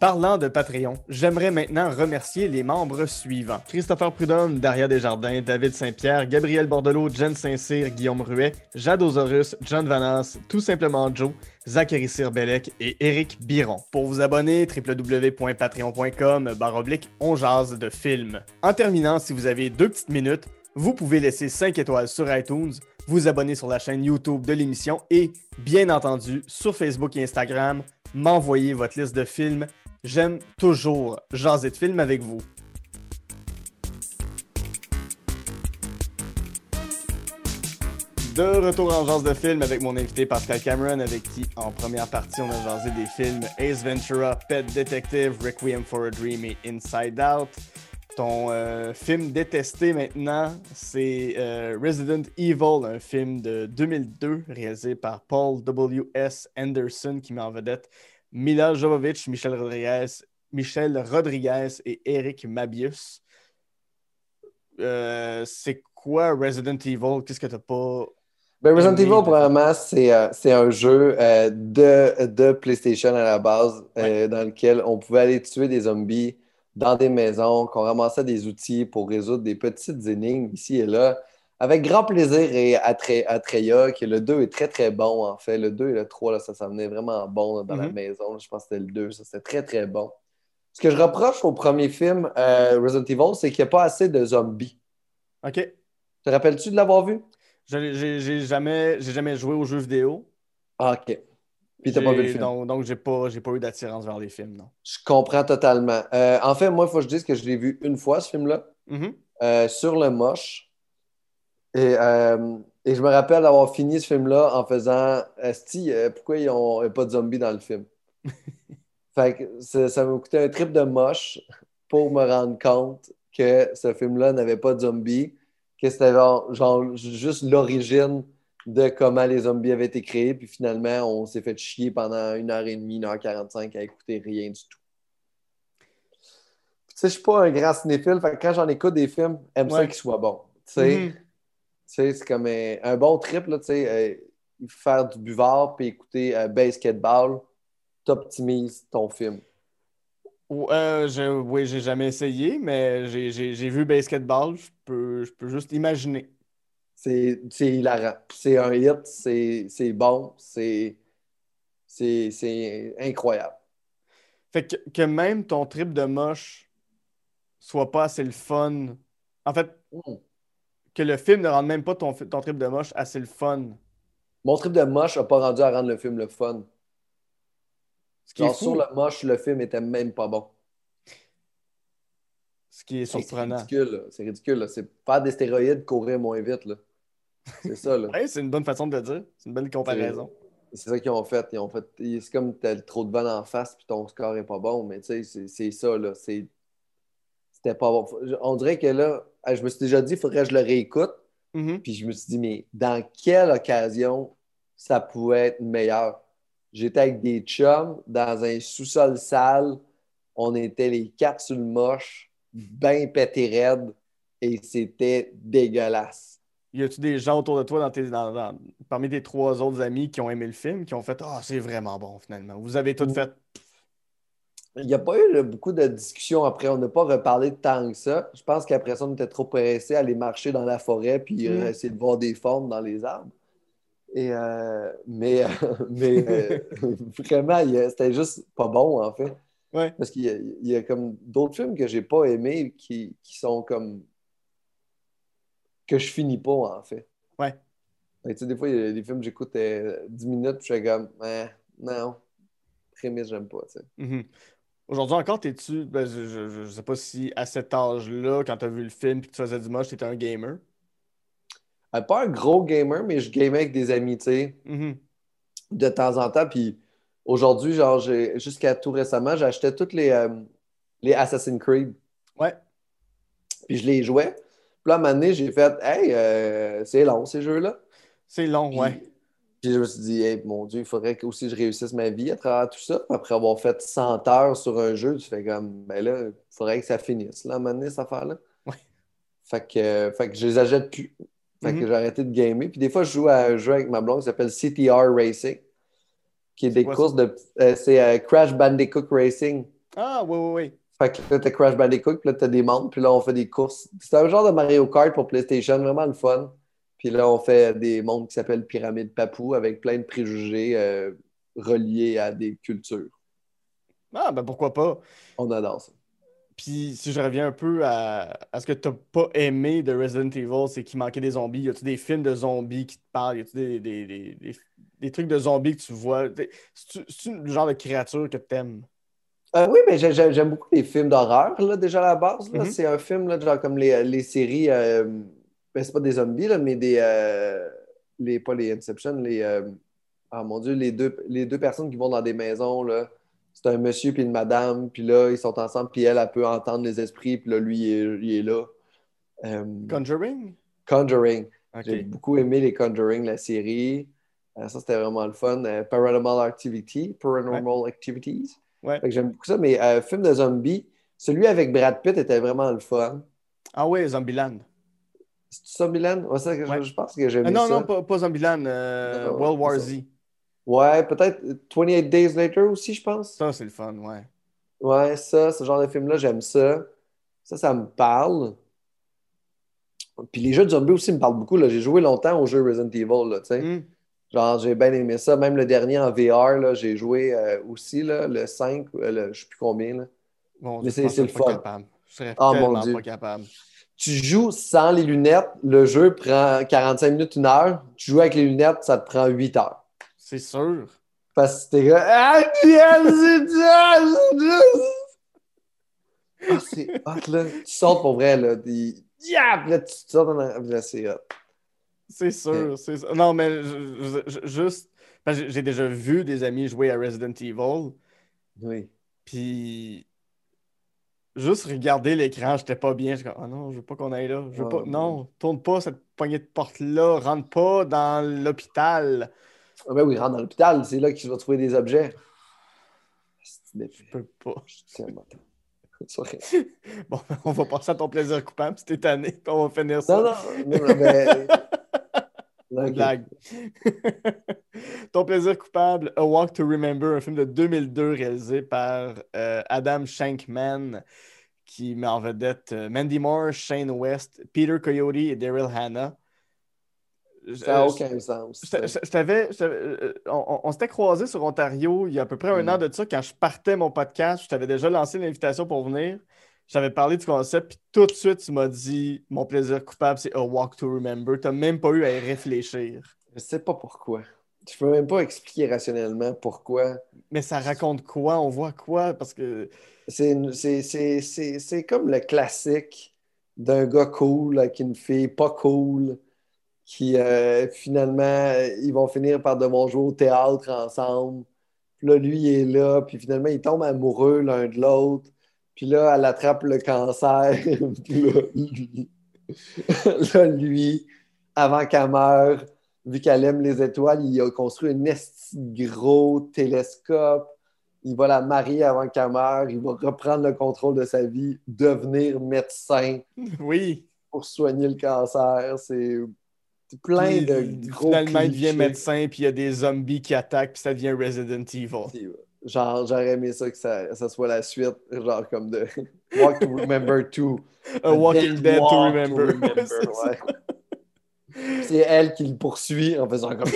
B: Parlant de Patreon, j'aimerais maintenant remercier les membres suivants. Christopher Prudhomme, Daria Desjardins, David Saint-Pierre, Gabriel Bordelot, Jen Saint-Cyr, Guillaume Ruet, Jade Osorus, John Vanas, Tout simplement Joe, Zachary Sirbelec et Eric Biron. Pour vous abonner, www.patreon.com baroblique on jase de films. En terminant, si vous avez deux petites minutes, vous pouvez laisser 5 étoiles sur iTunes, vous abonner sur la chaîne YouTube de l'émission et, bien entendu, sur Facebook et Instagram, m'envoyer votre liste de films. J'aime toujours jaser de films avec vous. De retour en jase de films avec mon invité Pascal Cameron, avec qui, en première partie, on a jasé des films Ace Ventura, Pet Detective, Requiem for a Dream et Inside Out. Ton euh, film détesté maintenant, c'est euh, Resident Evil, un film de 2002 réalisé par Paul W.S. Anderson qui met en vedette Mila Jovovich, Michel Rodriguez Michel Rodriguez et Eric Mabius. Euh, c'est quoi Resident Evil? Qu'est-ce que t'as pas.
C: Ben, Resident
B: Aimé,
C: Evil, c'est euh, c'est un jeu euh, de, de PlayStation à la base dans lequel on pouvait aller tuer des zombies dans des maisons, qu'on ramassait des outils pour résoudre des petites énigmes ici et là. Avec grand plaisir et attra- Atreya, que le 2 est très très bon en fait. Le 2 et le 3, là, ça s'en venait vraiment bon là, dans la
B: Mhm.
C: maison. Je pense que c'était le 2, ça c'était très très bon. Ce que je reproche au premier film, euh, Resident Evil, c'est qu'il n'y a pas assez de zombies.
B: Ok.
C: Te rappelles-tu de l'avoir vu?
B: J'ai jamais, jamais joué aux jeux vidéo.
C: Ah, ok. Puis t'as pas vu le film?
B: Donc, donc j'ai pas, pas eu d'attirance vers les films, non.
C: Je comprends totalement. Euh, en fait, moi, il faut que je dise que je l'ai vu une fois, ce film-là,
B: Mhm.
C: euh, sur le moche. Et, euh, et je me rappelle d'avoir fini ce film-là en faisant euh, pourquoi ils n'ont pas de zombies dans le film? fait que ça, m'a coûté un trip de moche pour me rendre compte que ce film-là n'avait pas de zombies, que c'était genre, genre juste l'origine de comment les zombies avaient été créés, puis finalement, on s'est fait chier pendant une heure et demie, une heure quarante-cinq à écouter rien du tout. Puis, Tu sais, je suis pas un grand cinéphile, fait que quand j'en écoute des films, j'aime ça qu'ils soient bons. Tu sais,
B: Mhm.
C: tu sais, c'est comme un, un bon trip, là, tu sais, euh, faire du buvard puis écouter euh, basketball, t'optimises ton film.
B: Euh, je- oui, j'ai jamais essayé, mais j'ai- vu Basketball. Je peux, je peux juste imaginer.
C: C'est hilarant. C'est un hit, c'est bon, c'est incroyable.
B: Fait que, que même ton trip de moche soit pas assez le fun. En fait,
C: Mm.
B: Que le film ne rende même pas ton, ton trip de moche assez le fun.
C: Mon trip de moche n'a pas rendu à rendre le film le fun.
B: Ce qui est
C: Genre,
B: fou,
C: sur le moche, le film était même pas bon.
B: ce qui est
C: Hey, C'est
B: surprenant.
C: ridicule. C'est ridicule. C'est faire des stéroïdes, courir moins vite. là. C'est ça, là.
B: Ouais, c'est une bonne façon de le dire. C'est une belle comparaison.
C: C'est ça qu'ils ont fait. Ils ont fait. C'est comme t'as trop de vent en face puis ton score est pas bon. Mais tu sais, c'est- c'est ça, là. C'est- C'était pas bon. On dirait que là, je me suis déjà dit, il faudrait que je le réécoute.
B: Mhm.
C: Puis je me suis dit, mais dans quelle occasion ça pouvait être meilleur? J'étais avec des chums dans un sous-sol sale. On était les quatre sur le moche, bien pété raide, et c'était dégueulasse.
B: Y a-tu des gens autour de toi, dans tes, dans- dans- parmi tes trois autres amis qui ont aimé le film, qui ont fait Ah, c'est vraiment bon finalement. Vous avez tout
C: Mm.
B: fait.
C: Il n'y a pas eu là, beaucoup de discussions après. On n'a pas reparlé de tant que ça. Je pense qu'après ça, on était trop pressés à aller marcher dans la forêt puis euh,
B: Mm.
C: essayer de voir des formes dans les arbres. Et, euh, mais mais euh, vraiment, c'était juste pas bon, en fait.
B: Ouais.
C: Parce qu'il y a, il y a comme d'autres films que j'ai pas aimés qui, qui sont comme. que je finis pas, en fait.
B: Ouais.
C: Que, tu sais, des fois, il y a des films que j'écoute euh, 10 minutes puis je suis comme, Eh, non, prémisse, j'aime pas, tu sais.
B: Mhm. Aujourd'hui encore, t'es-tu. ben, je, je, je sais pas si à cet âge-là, quand t'as vu le film et que tu faisais du moche, t'étais un gamer?
C: Euh, pas un gros gamer, mais je gamais avec des amis, tu sais,
B: Mhm.
C: de temps en temps. Puis aujourd'hui, genre, jusqu'à tout récemment, j'achetais toutes les, euh, les Assassin's Creed.
B: Ouais.
C: Puis je les jouais. Puis là, à un moment donné, j'ai fait, hey, euh, c'est long, ces jeux-là.
B: C'est long,
C: Puis,
B: ouais.
C: Puis je me suis dit, hey, mon Dieu, il faudrait que aussi je réussisse ma vie à travers tout ça. Après avoir fait 100 heures sur un jeu, tu fais comme, ben là, il faudrait que ça finisse, là, à un moment donné, cette affaire-là.
B: Ouais.
C: Fait que, euh, fait que je les achète plus. Fait que
B: Mhm.
C: j'ai arrêté de gamer. Puis des fois, je joue à un jeu avec ma blonde qui s'appelle CTR Racing, qui est des courses de. euh, c'est euh, Crash Bandicoot Racing.
B: Ah, oui, oui, oui.
C: Fait que là, t'as Crash Bandicoot, puis là, t'as des mondes, puis là, on fait des courses. C'est un genre de Mario Kart pour PlayStation, vraiment le fun. Puis là, on fait des mondes qui s'appellent Pyramide Papou avec plein de préjugés euh, reliés à des cultures.
B: Ah, ben pourquoi pas.
C: On adore ça.
B: Puis si je reviens un peu à, à ce que t'as pas aimé de Resident Evil, c'est qu'il manquait des zombies. Y a-tu des films de zombies qui te parlent? Y a-tu des, des, des, des, trucs de zombies que tu vois? C'est-tu le genre de créature que t'aimes?
C: Euh, oui, mais j'ai- j'aime beaucoup les films d'horreur, là, déjà à la base.
B: Mhm.
C: C'est un film, là, genre comme les, les séries. euh, ben, c'est pas des zombies, là, mais des. euh, les, pas les Inception, les. euh, ah mon Dieu, les deux, les deux personnes qui vont dans des maisons, là. C'est un monsieur puis une madame, puis là, ils sont ensemble, puis elle, elle peut entendre les esprits, puis là, lui, il est, il est là. Euh,
B: Conjuring?
C: Conjuring. J'ai beaucoup aimé les Conjuring, la série. Euh, ça, c'était vraiment le fun. Paranormal Activity, Paranormal Activities.
B: Ouais.
C: J'aime beaucoup ça. Mais film de zombie, celui avec Brad Pitt était vraiment le fun.
B: Ah ouais, Zombieland.
C: C'est Zombieland? Ouais, ça, je-
B: Ouais.
C: Je, pense que j'aime
B: Euh, non,
C: ça.
B: non, pas, pas Zombieland. euh,
C: Non,
B: World War
C: ça.
B: Z.
C: Ouais, peut-être 28 Days Later aussi, je pense.
B: Ça, c'est le fun, ouais.
C: Ouais, ça, ce genre de film-là, j'aime ça. Ça, ça me parle. Puis les jeux de zombies aussi me parlent beaucoup. J'ai joué longtemps aux jeux Resident Evil, là, tu sais.
B: Hmm.
C: Genre, j'ai bien aimé ça. Même le dernier en VR, j'ai joué euh, aussi, là, le 5, euh, le, je sais plus combien. Là.
B: Bon,
C: Mais c'est- le fun.
B: capable. Je serais
C: Ah, mon
B: tellement
C: Dieu.
B: pas capable.
C: Tu joues sans les lunettes, le jeu prend 45 minutes, une heure. Tu joues avec les lunettes, ça te prend 8 heures.
B: C'est sûr.
C: Parce que t'es. Ah, Ah, c'est hot, là. Tu sautes pour vrai, là. Puis là, tu te sautes en c'est hot.
B: C'est sûr, c'est sûr. Non, mais je- je- je- juste. j'ai déjà vu des amis jouer à Resident Evil,
C: Oui.
B: puis juste regarder l'écran, j'étais pas bien. Comme, oh non, je veux pas qu'on aille là. Je veux
C: Oh,
B: pas.
C: non.
B: Tourne pas cette poignée de porte-là, rentre pas dans l'hôpital.
C: Ah, ben oui, rentre dans l'hôpital, c'est là que tu vas trouver des objets.
B: Je peux pas.
C: Je.
B: Bon, on va passer à ton plaisir coupable t'es tanné, puis on va finir ça.
C: Non, non, non, ben... Ok.
B: Blague. Ton plaisir coupable, A Walk to Remember, un film de 2002 réalisé par euh, Adam Shankman, qui met en vedette euh, Mandy Moore, Shane West, Peter Coyote et Daryl Hannah.
C: Ça n'a
B: Euh,
C: aucun sens.
B: je- t'avais- on s'était croisés sur Ontario il y a à peu près un
C: Mm.
B: an de ça, quand je partais mon podcast, je t'avais déjà lancé l'invitation pour venir. Je t'avais parlé du concept, puis tout de suite, tu m'as dit Mon plaisir coupable, c'est A Walk to Remember. Tu n'as même pas eu à y réfléchir.
C: Je sais pas pourquoi. Je peux même pas expliquer rationnellement pourquoi.
B: Mais ça raconte quoi? On voit quoi? Parce que.
C: C'est comme le classique d'un gars cool avec une fille pas cool qui euh, finalement ils vont finir par devoir jouer au théâtre ensemble. Puis là, lui, il est là, puis finalement, ils tombent amoureux l'un de l'autre. Puis là, elle attrape le cancer. Puis là, lui, là, lui, avant qu'elle meure, vu qu'elle aime les étoiles, il a construit un gros télescope. Il va la marier avant qu'elle meure. Il va reprendre le contrôle de sa vie, devenir médecin
B: Oui.
C: pour soigner le cancer. C'est plein
B: Puis,
C: de gros
B: Finalement, il devient
C: clichés.
B: médecin, puis il y a des zombies qui attaquent, puis ça devient Resident Evil.
C: Genre, j'aurais aimé ça que ça, ça soit la suite, genre comme de Walk to Remember 2.
B: A Walking
C: Dead
B: to Remember.
C: Remember,
B: Ouais, c'est
C: elle qui le poursuit en faisant comme!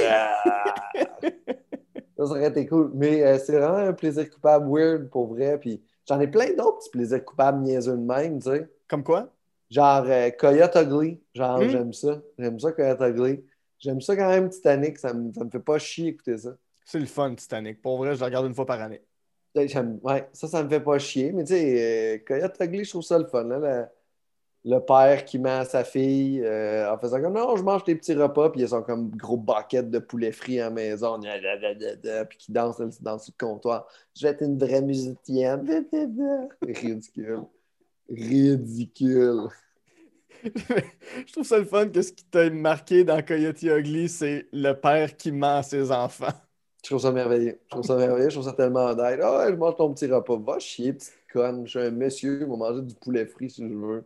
C: Ça aurait été cool. Mais euh, c'est vraiment un plaisir coupable weird pour vrai. Puis j'en ai plein d'autres petits plaisirs coupables niaiseux de même, tu sais.
B: Comme quoi?
C: Genre euh, Coyote Ugly. Genre,
B: Hmm?
C: j'aime ça. J'aime ça, Coyote Ugly. J'aime ça quand même, Titanic. Ça me, ça me fait pas chier écouter ça.
B: C'est le fun, Titanic. Pour vrai, je le regarde une fois par année.
C: Ouais, j'aime- ouais, ça, ça me fait pas chier. Mais tu sais, euh, Coyote Ugly, je trouve ça le fun. là, le, le père qui ment à sa fille euh, en faisant comme non, je mange tes petits repas, puis ils ont comme gros bucket de poulet frit à la maison, puis qui danse dans le comptoir. Je vais être une vraie musicienne. Ridicule. Ridicule.
B: je trouve ça le fun que ce qui t'a marqué dans Coyote Ugly, c'est le père qui ment à ses enfants.
C: Je trouve ça merveilleux. Je trouve ça merveilleux. Je trouve ça tellement honnête. Ah ouais, je mange ton petit repas. Va chier, petite conne. Je suis un monsieur. Je vais manger du poulet frit si je veux.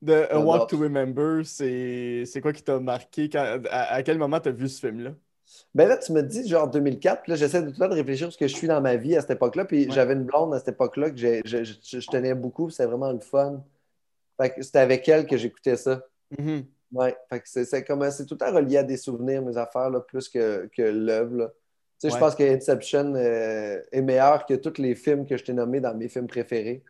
B: De A. Walk to Remember, c'est quoi qui t'a marqué? Quand- à, à quel moment t'as vu ce film-là?
C: Ben là, tu me dis genre 2004, puis là, j'essaie de tout le temps de réfléchir à ce que je suis dans ma vie à cette époque-là. Puis
B: Ouais.
C: j'avais une blonde à cette époque-là que je, tenais beaucoup, c'était vraiment le fun. Fait que c'était avec elle que j'écoutais ça.
B: Mhm.
C: Ouais. Fait que c'est c'est comme c'est tout le temps relié à des souvenirs, mes affaires, là, plus que, que l'œuvre. Je pense que Inception euh, est meilleur que tous les films que je t'ai nommés dans mes films préférés.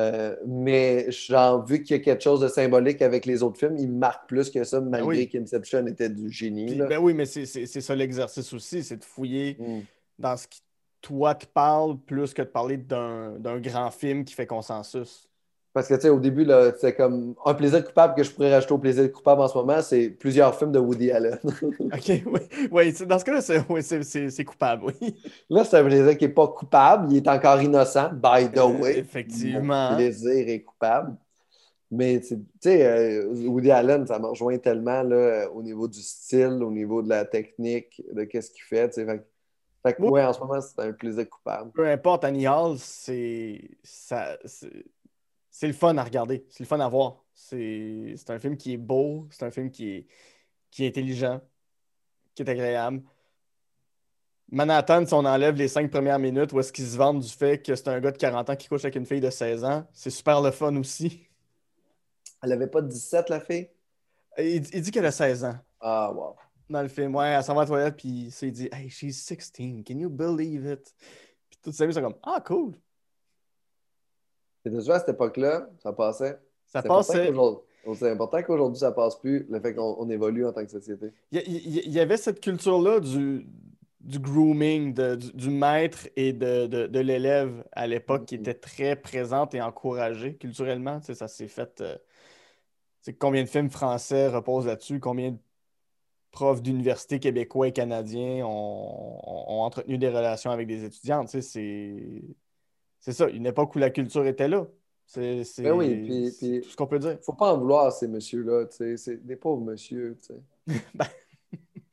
C: Euh, mais genre, vu qu'il y a quelque chose de symbolique avec les autres films, il me marque plus que ça, malgré
B: oui.
C: qu'Inception était du génie.
B: Puis, ben oui, mais c'est ça l'exercice aussi, c'est de fouiller
C: Mm.
B: dans ce qui, toi, te parle plus que de parler d'un grand film qui fait consensus.
C: Parce que, tu sais, au début, là, c'est comme un plaisir coupable que je pourrais rajouter au plaisir coupable en ce moment, c'est plusieurs films de Woody Allen.
B: OK, oui. Oui, dans ce cas-là, c'est oui, c'est- c'est- c'est coupable, oui.
C: Là, c'est un plaisir qui n'est pas coupable, il est encore innocent, by the
B: Euh,
C: way.
B: effectivement.
C: Mon plaisir est coupable. Mais, tu sais, euh, Woody Allen, ça me rejoint tellement là, au niveau du style, au niveau de la technique, de qu'est-ce qu'il fait. tu sais. Fait que ouais, en ce moment, c'est un plaisir coupable.
B: Peu importe, Annie Hall, c'est ça- c'est le fun à regarder, c'est le fun à voir. C'est un film qui est beau, c'est un film qui est, qui est intelligent, qui est agréable. Manhattan, si on enlève les cinq premières minutes où est-ce qu'ils se vendent du fait que c'est un gars de 40 ans qui couche avec une fille de 16 ans, c'est super le fun aussi.
C: Elle avait pas 17, la fille?
B: Il, il dit qu'elle a 16 ans
C: Ah, wow.
B: dans le film. Ouais, elle s'en va à la toilette, puis il dit Hey, she's 16, can you believe it? Puis toutes ces amis sont comme Ah, cool.
C: Tu vois, à cette époque-là, ça passait.
B: Ça passait.
C: C'est important qu'aujourd'hui, ça passe plus, le fait qu'on on évolue en tant que société.
B: Il y, avait cette culture-là du, du grooming, de- du, du maître et de, de- de l'élève à l'époque qui
C: Mhm.
B: était très présente et encouragée culturellement. Tu sais, ça s'est fait. euh, tu sais, combien de films français reposent là-dessus? Combien de profs d'université québécois et canadiens ont, ont- ont entretenu des relations avec des étudiantes? Tu sais, c'est. Ça, une époque où la culture était là. C'est
C: Ben oui, puis-
B: c'est
C: puis-
B: tout ce qu'on peut dire.
C: Faut pas en vouloir ces messieurs-là. C'est des pauvres messieurs, sais.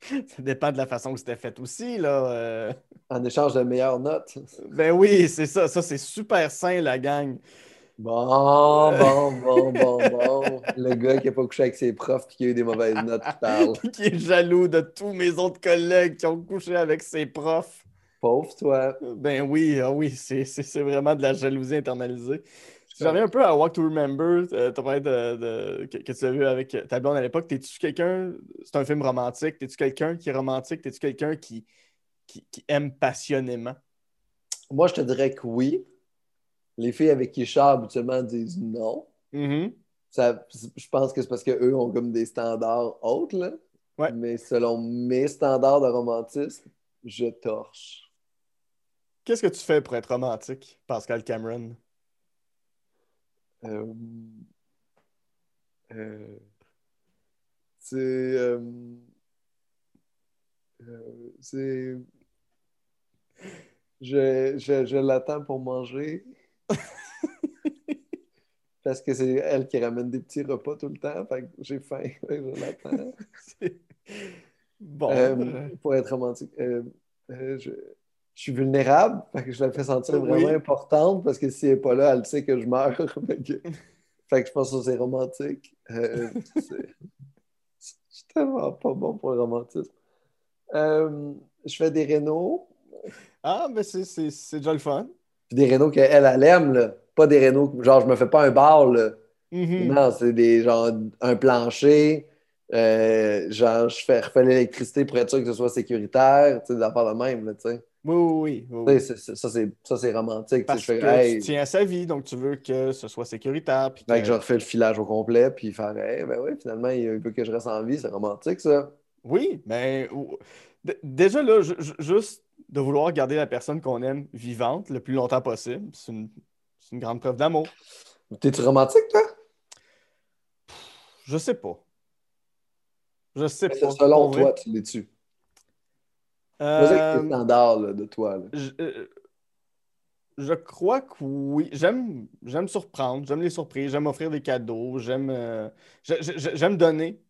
B: Ça dépend de la façon que c'était fait aussi, là. euh.
C: En échange de meilleures notes.
B: Ben oui, c'est ça. Ça, c'est super sain, la gang.
C: Bon, bon, bon, bon, bon. Le gars qui a pas couché avec ses profs et qui a eu des mauvaises notes qui parle.
B: qui est jaloux de tous mes autres collègues qui ont couché avec ses profs.
C: Pauvre toi.
B: Ben oui, ah oui, c'est vraiment de la jalousie internalisée. J'en reviens un peu à Walk to Remember. Euh, de, de- que, que tu as vu avec ta blonde à l'époque. T'es-tu quelqu'un, c'est un film romantique, t'es-tu quelqu'un qui est romantique? T'es-tu quelqu'un qui, qui, qui aime passionnément?
C: Moi, je te dirais que oui. Les filles avec qui je sors habituellement disent non.
B: Mhm.
C: Ça, je pense que c'est parce qu'eux ont comme des standards hautes, là.
B: Ouais.
C: Mais selon mes standards de romantisme, je torche.
B: Qu'est-ce que tu fais pour être romantique, Pascal Cameron?
C: Euh, euh, c'est. euh, c'est. Je, je, je l'attends pour manger. Parce que c'est elle qui ramène des petits repas tout le temps. Fait que j'ai faim. Je l'attends.
B: Bon.
C: Pour être romantique. Je, je suis vulnérable. Fait que je la fais sentir
B: Oui.
C: vraiment importante parce que si elle n'est pas là, elle sait que je meurs. fait, que, je pense que c'est romantique. Euh, je suis tellement pas bon pour le romantisme. Euh, je fais des rénaux.
B: Ah, mais c'est c'est- c'est déjà le fun.
C: Puis des rénaux qu'elle, elle aime. Là. Pas des rénaux, genre je me fais pas un bar. Là.
B: Mhm.
C: Non, c'est des genre un plancher. euh, genre, je fais refais l'électricité pour être sûr que ce soit sécuritaire, tu sais, des affaires de même, là, tu sais.
B: Oui, oui, oui.
C: Ça, c'est, romantique.
B: Parce que
C: hey,
B: tu tiens à sa vie, donc tu veux que ce soit sécuritaire. Puis que-
C: que je refais le filage au complet, puis faire, hey, ben oui, finalement, il veut que je reste en vie, c'est romantique, ça.
B: Oui, mais déjà là, ju- ju- juste de vouloir garder la personne qu'on aime vivante le plus longtemps possible, c'est une, grande preuve d'amour.
C: T'es-tu romantique, toi?
B: Je sais pas. Je sais
C: Mais
B: pas.
C: Selon toi, tu l'es-tu?
B: Euh,
C: là, de toi. Là.
B: je, euh, je crois que oui. J'aime j'aime surprendre, j'aime les surprises, j'aime offrir des cadeaux, j'aime euh, j'aime donner.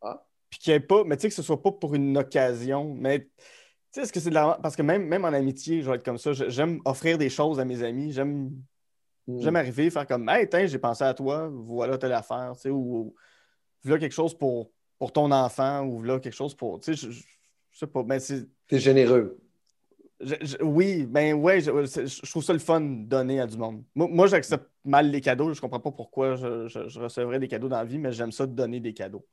C: Ah.
B: Puis qu'il y ait pas, mais tu sais que ce soit pas pour une occasion, mais tu sais, est-ce que c'est de la... Parce que même, même en amitié, je vais être comme ça. J'aime offrir des choses à mes amis. J'aime
C: Hmm.
B: j'aime arriver, faire comme Hey, tiens, j'ai pensé à toi, voilà telle affaire, tu sais, ou, ou voilà quelque chose pour, pour ton enfant, ou voilà quelque chose pour. Tu sais, je, sais pas, mais c'est.
C: T'es généreux.
B: je- je- oui, ben ouais, je, trouve ça le fun de donner à du monde. Moi, moi, j'accepte mal les cadeaux. Je comprends pas pourquoi je, recevrais des cadeaux dans la vie, mais j'aime ça de donner des cadeaux.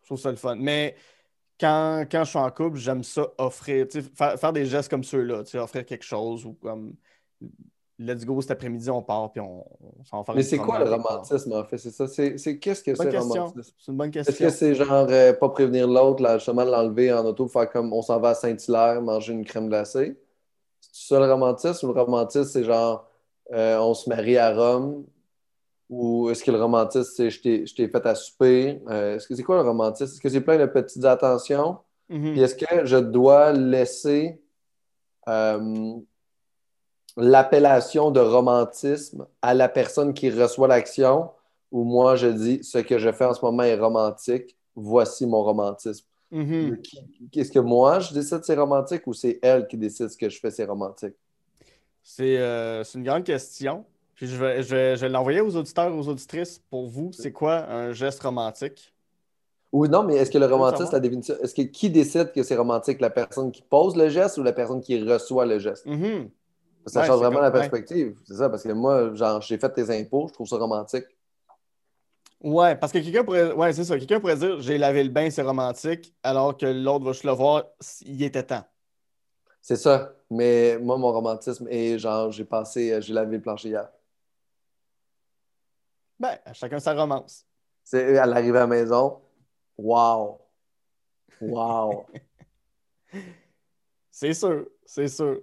B: Je trouve ça le fun. Mais quand, quand je suis en couple, j'aime ça offrir, faire, faire des gestes comme ceux-là, offrir quelque chose ou comme let's go cet après-midi, on part puis on, on s'en faire
C: Mais c'est quoi le romantisme, en fait? C'est ça? C'est, qu'est-ce que c'est,
B: question.
C: romantisme?
B: C'est une bonne
C: Est-ce
B: question.
C: que c'est genre euh, pas prévenir l'autre, là, justement l'enlever en auto, faire comme on s'en va à Saint-Hilaire, manger une crème glacée? C'est ça le romantisme ou le romantisme, c'est genre euh, on se marie à Rome? Ou est-ce que le romantisme, c'est je t'ai, fait à souper? Euh, est-ce que c'est quoi le romantisme? Est-ce que c'est plein de petites attentions? Puis est-ce que je dois laisser l'appellation de romantisme à la personne qui reçoit l'action ou moi je dis ce que je fais en ce moment est romantique, voici mon romantisme?
B: Mhm.
C: Qui- Est-ce que moi, je décide c'est romantique ou c'est elle qui décide ce que je fais c'est romantique?
B: C'est euh, une grande question. Puis je vais, je vais, je vais l'envoyer aux auditeurs aux auditrices. Pour vous, c'est quoi un geste romantique?
C: Ou non, mais est-ce que le romantisme, la définition, est-ce que qui décide que c'est romantique? La personne qui pose le geste ou la personne qui reçoit le geste?
B: Mhm.
C: Ça
B: Ouais,
C: change vraiment la
B: ouais.
C: perspective. C'est ça, parce que moi, genre, j'ai fait tes impôts, je trouve ça romantique.
B: Ouais, parce que quelqu'un pourrait. Ouais, c'est ça. Quelqu'un pourrait dire j'ai lavé le bain, c'est romantique, alors que l'autre va juste le voir, il était temps.
C: C'est ça. Mais moi, mon romantisme est genre, j'ai passé, euh, j'ai lavé le plancher hier.
B: Ben, à chacun sa romance.
C: C'est à l'arrivée à la maison. Wow! Wow!
B: C'est sûr, c'est sûr.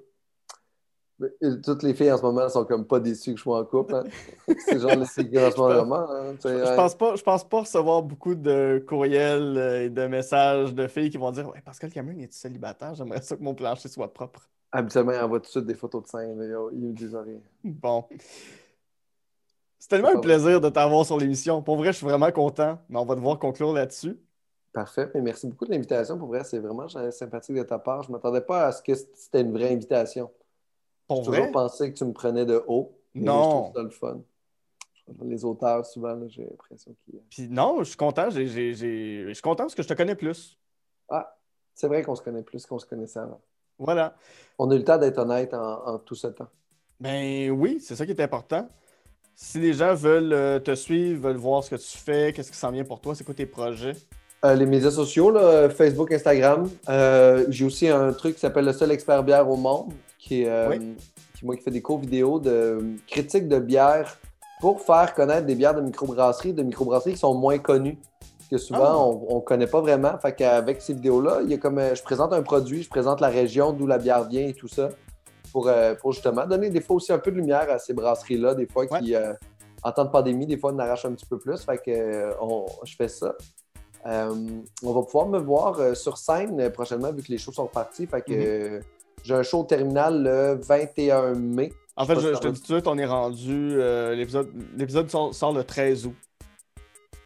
C: Toutes les filles en ce moment sont comme pas déçues que je sois en couple. hein. C'est genre le ce moment. hein.
B: Je pense pas, je pense pas recevoir beaucoup de courriels euh, et de messages de filles qui vont dire Ouais, Pascal Cameron, est célibataire? J'aimerais ça que mon plancher soit propre.
C: Habituellement, ils envoient tout de suite des photos de là. Ils me disent rien.
B: Bon. C'est tellement un plaisir de t'avoir sur l'émission. Pour vrai, je suis vraiment content, mais on va devoir conclure là-dessus.
C: Parfait. Mais merci beaucoup de l'invitation. Pour vrai, c'est vraiment euh, sympathique de ta part. Je ne m'attendais pas à ce que c'était une vraie invitation. J'ai toujours pensé que tu me prenais de haut.
B: Non.
C: Je trouve ça le fun. Les auteurs, souvent, j'ai l'impression qu'ils.
B: Puis non, je suis content. Je suis content parce que je te connais plus.
C: Ah, c'est vrai qu'on se connaît plus qu'on se connaissait avant.
B: Voilà.
C: On a eu le temps d'être honnête en, en tout ce temps.
B: Ben oui, c'est ça qui est important. Si les gens veulent euh, te suivre, veulent voir ce que tu fais, qu'est-ce qui s'en vient pour toi, c'est quoi tes projets?
C: Euh, les médias sociaux, là, Facebook, Instagram. Euh, j'ai aussi un truc qui s'appelle Le seul expert bière au monde, qui est euh,
B: Oui.
C: qui, moi, qui fait des cours vidéo de critique de bière pour faire connaître des bières de microbrasserie, de microbrasseries qui sont moins connues. Que souvent,
B: Ah.
C: on ne connaît pas vraiment. Fait qu'avec ces vidéos-là, il y a comme euh, je présente un produit, je présente la région d'où la bière vient et tout ça. Pour, euh, pour justement donner des fois aussi un peu de lumière à ces brasseries-là, des fois qui, euh, en temps de pandémie, des fois, on arrache un petit peu plus. Fait que euh, on- je fais ça. Euh, on va pouvoir me voir euh, sur scène euh, prochainement vu que les shows sont partis. Fait que euh, j'ai un show au terminal le 21 mai.
B: En fait, je, te dis tout de suite, on est rendu. euh, L'épisode l'épisode sort, sort le 13 août.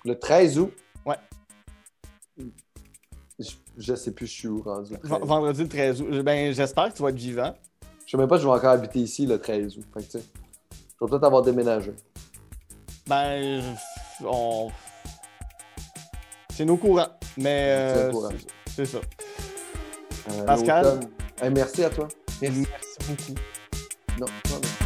C: Le 13 août?
B: Ouais.
C: Je, je sais plus, je suis où rendu. le
B: V-
C: 13 août.
B: vendredi le 13 août. Ben, j'espère que tu vas être vivant.
C: Je sais même pas si je vais encore habiter ici le 13 août. Fait que, je vais peut-être avoir déménagé.
B: Ben, on. C'est nos courants. Mais
C: C'est
B: euh,
C: au courant.
B: c'est- c'est ça.
C: Euh,
B: Pascal?
C: Hey, merci à toi. Merci.
B: Merci beaucoup.
C: Non, non, non.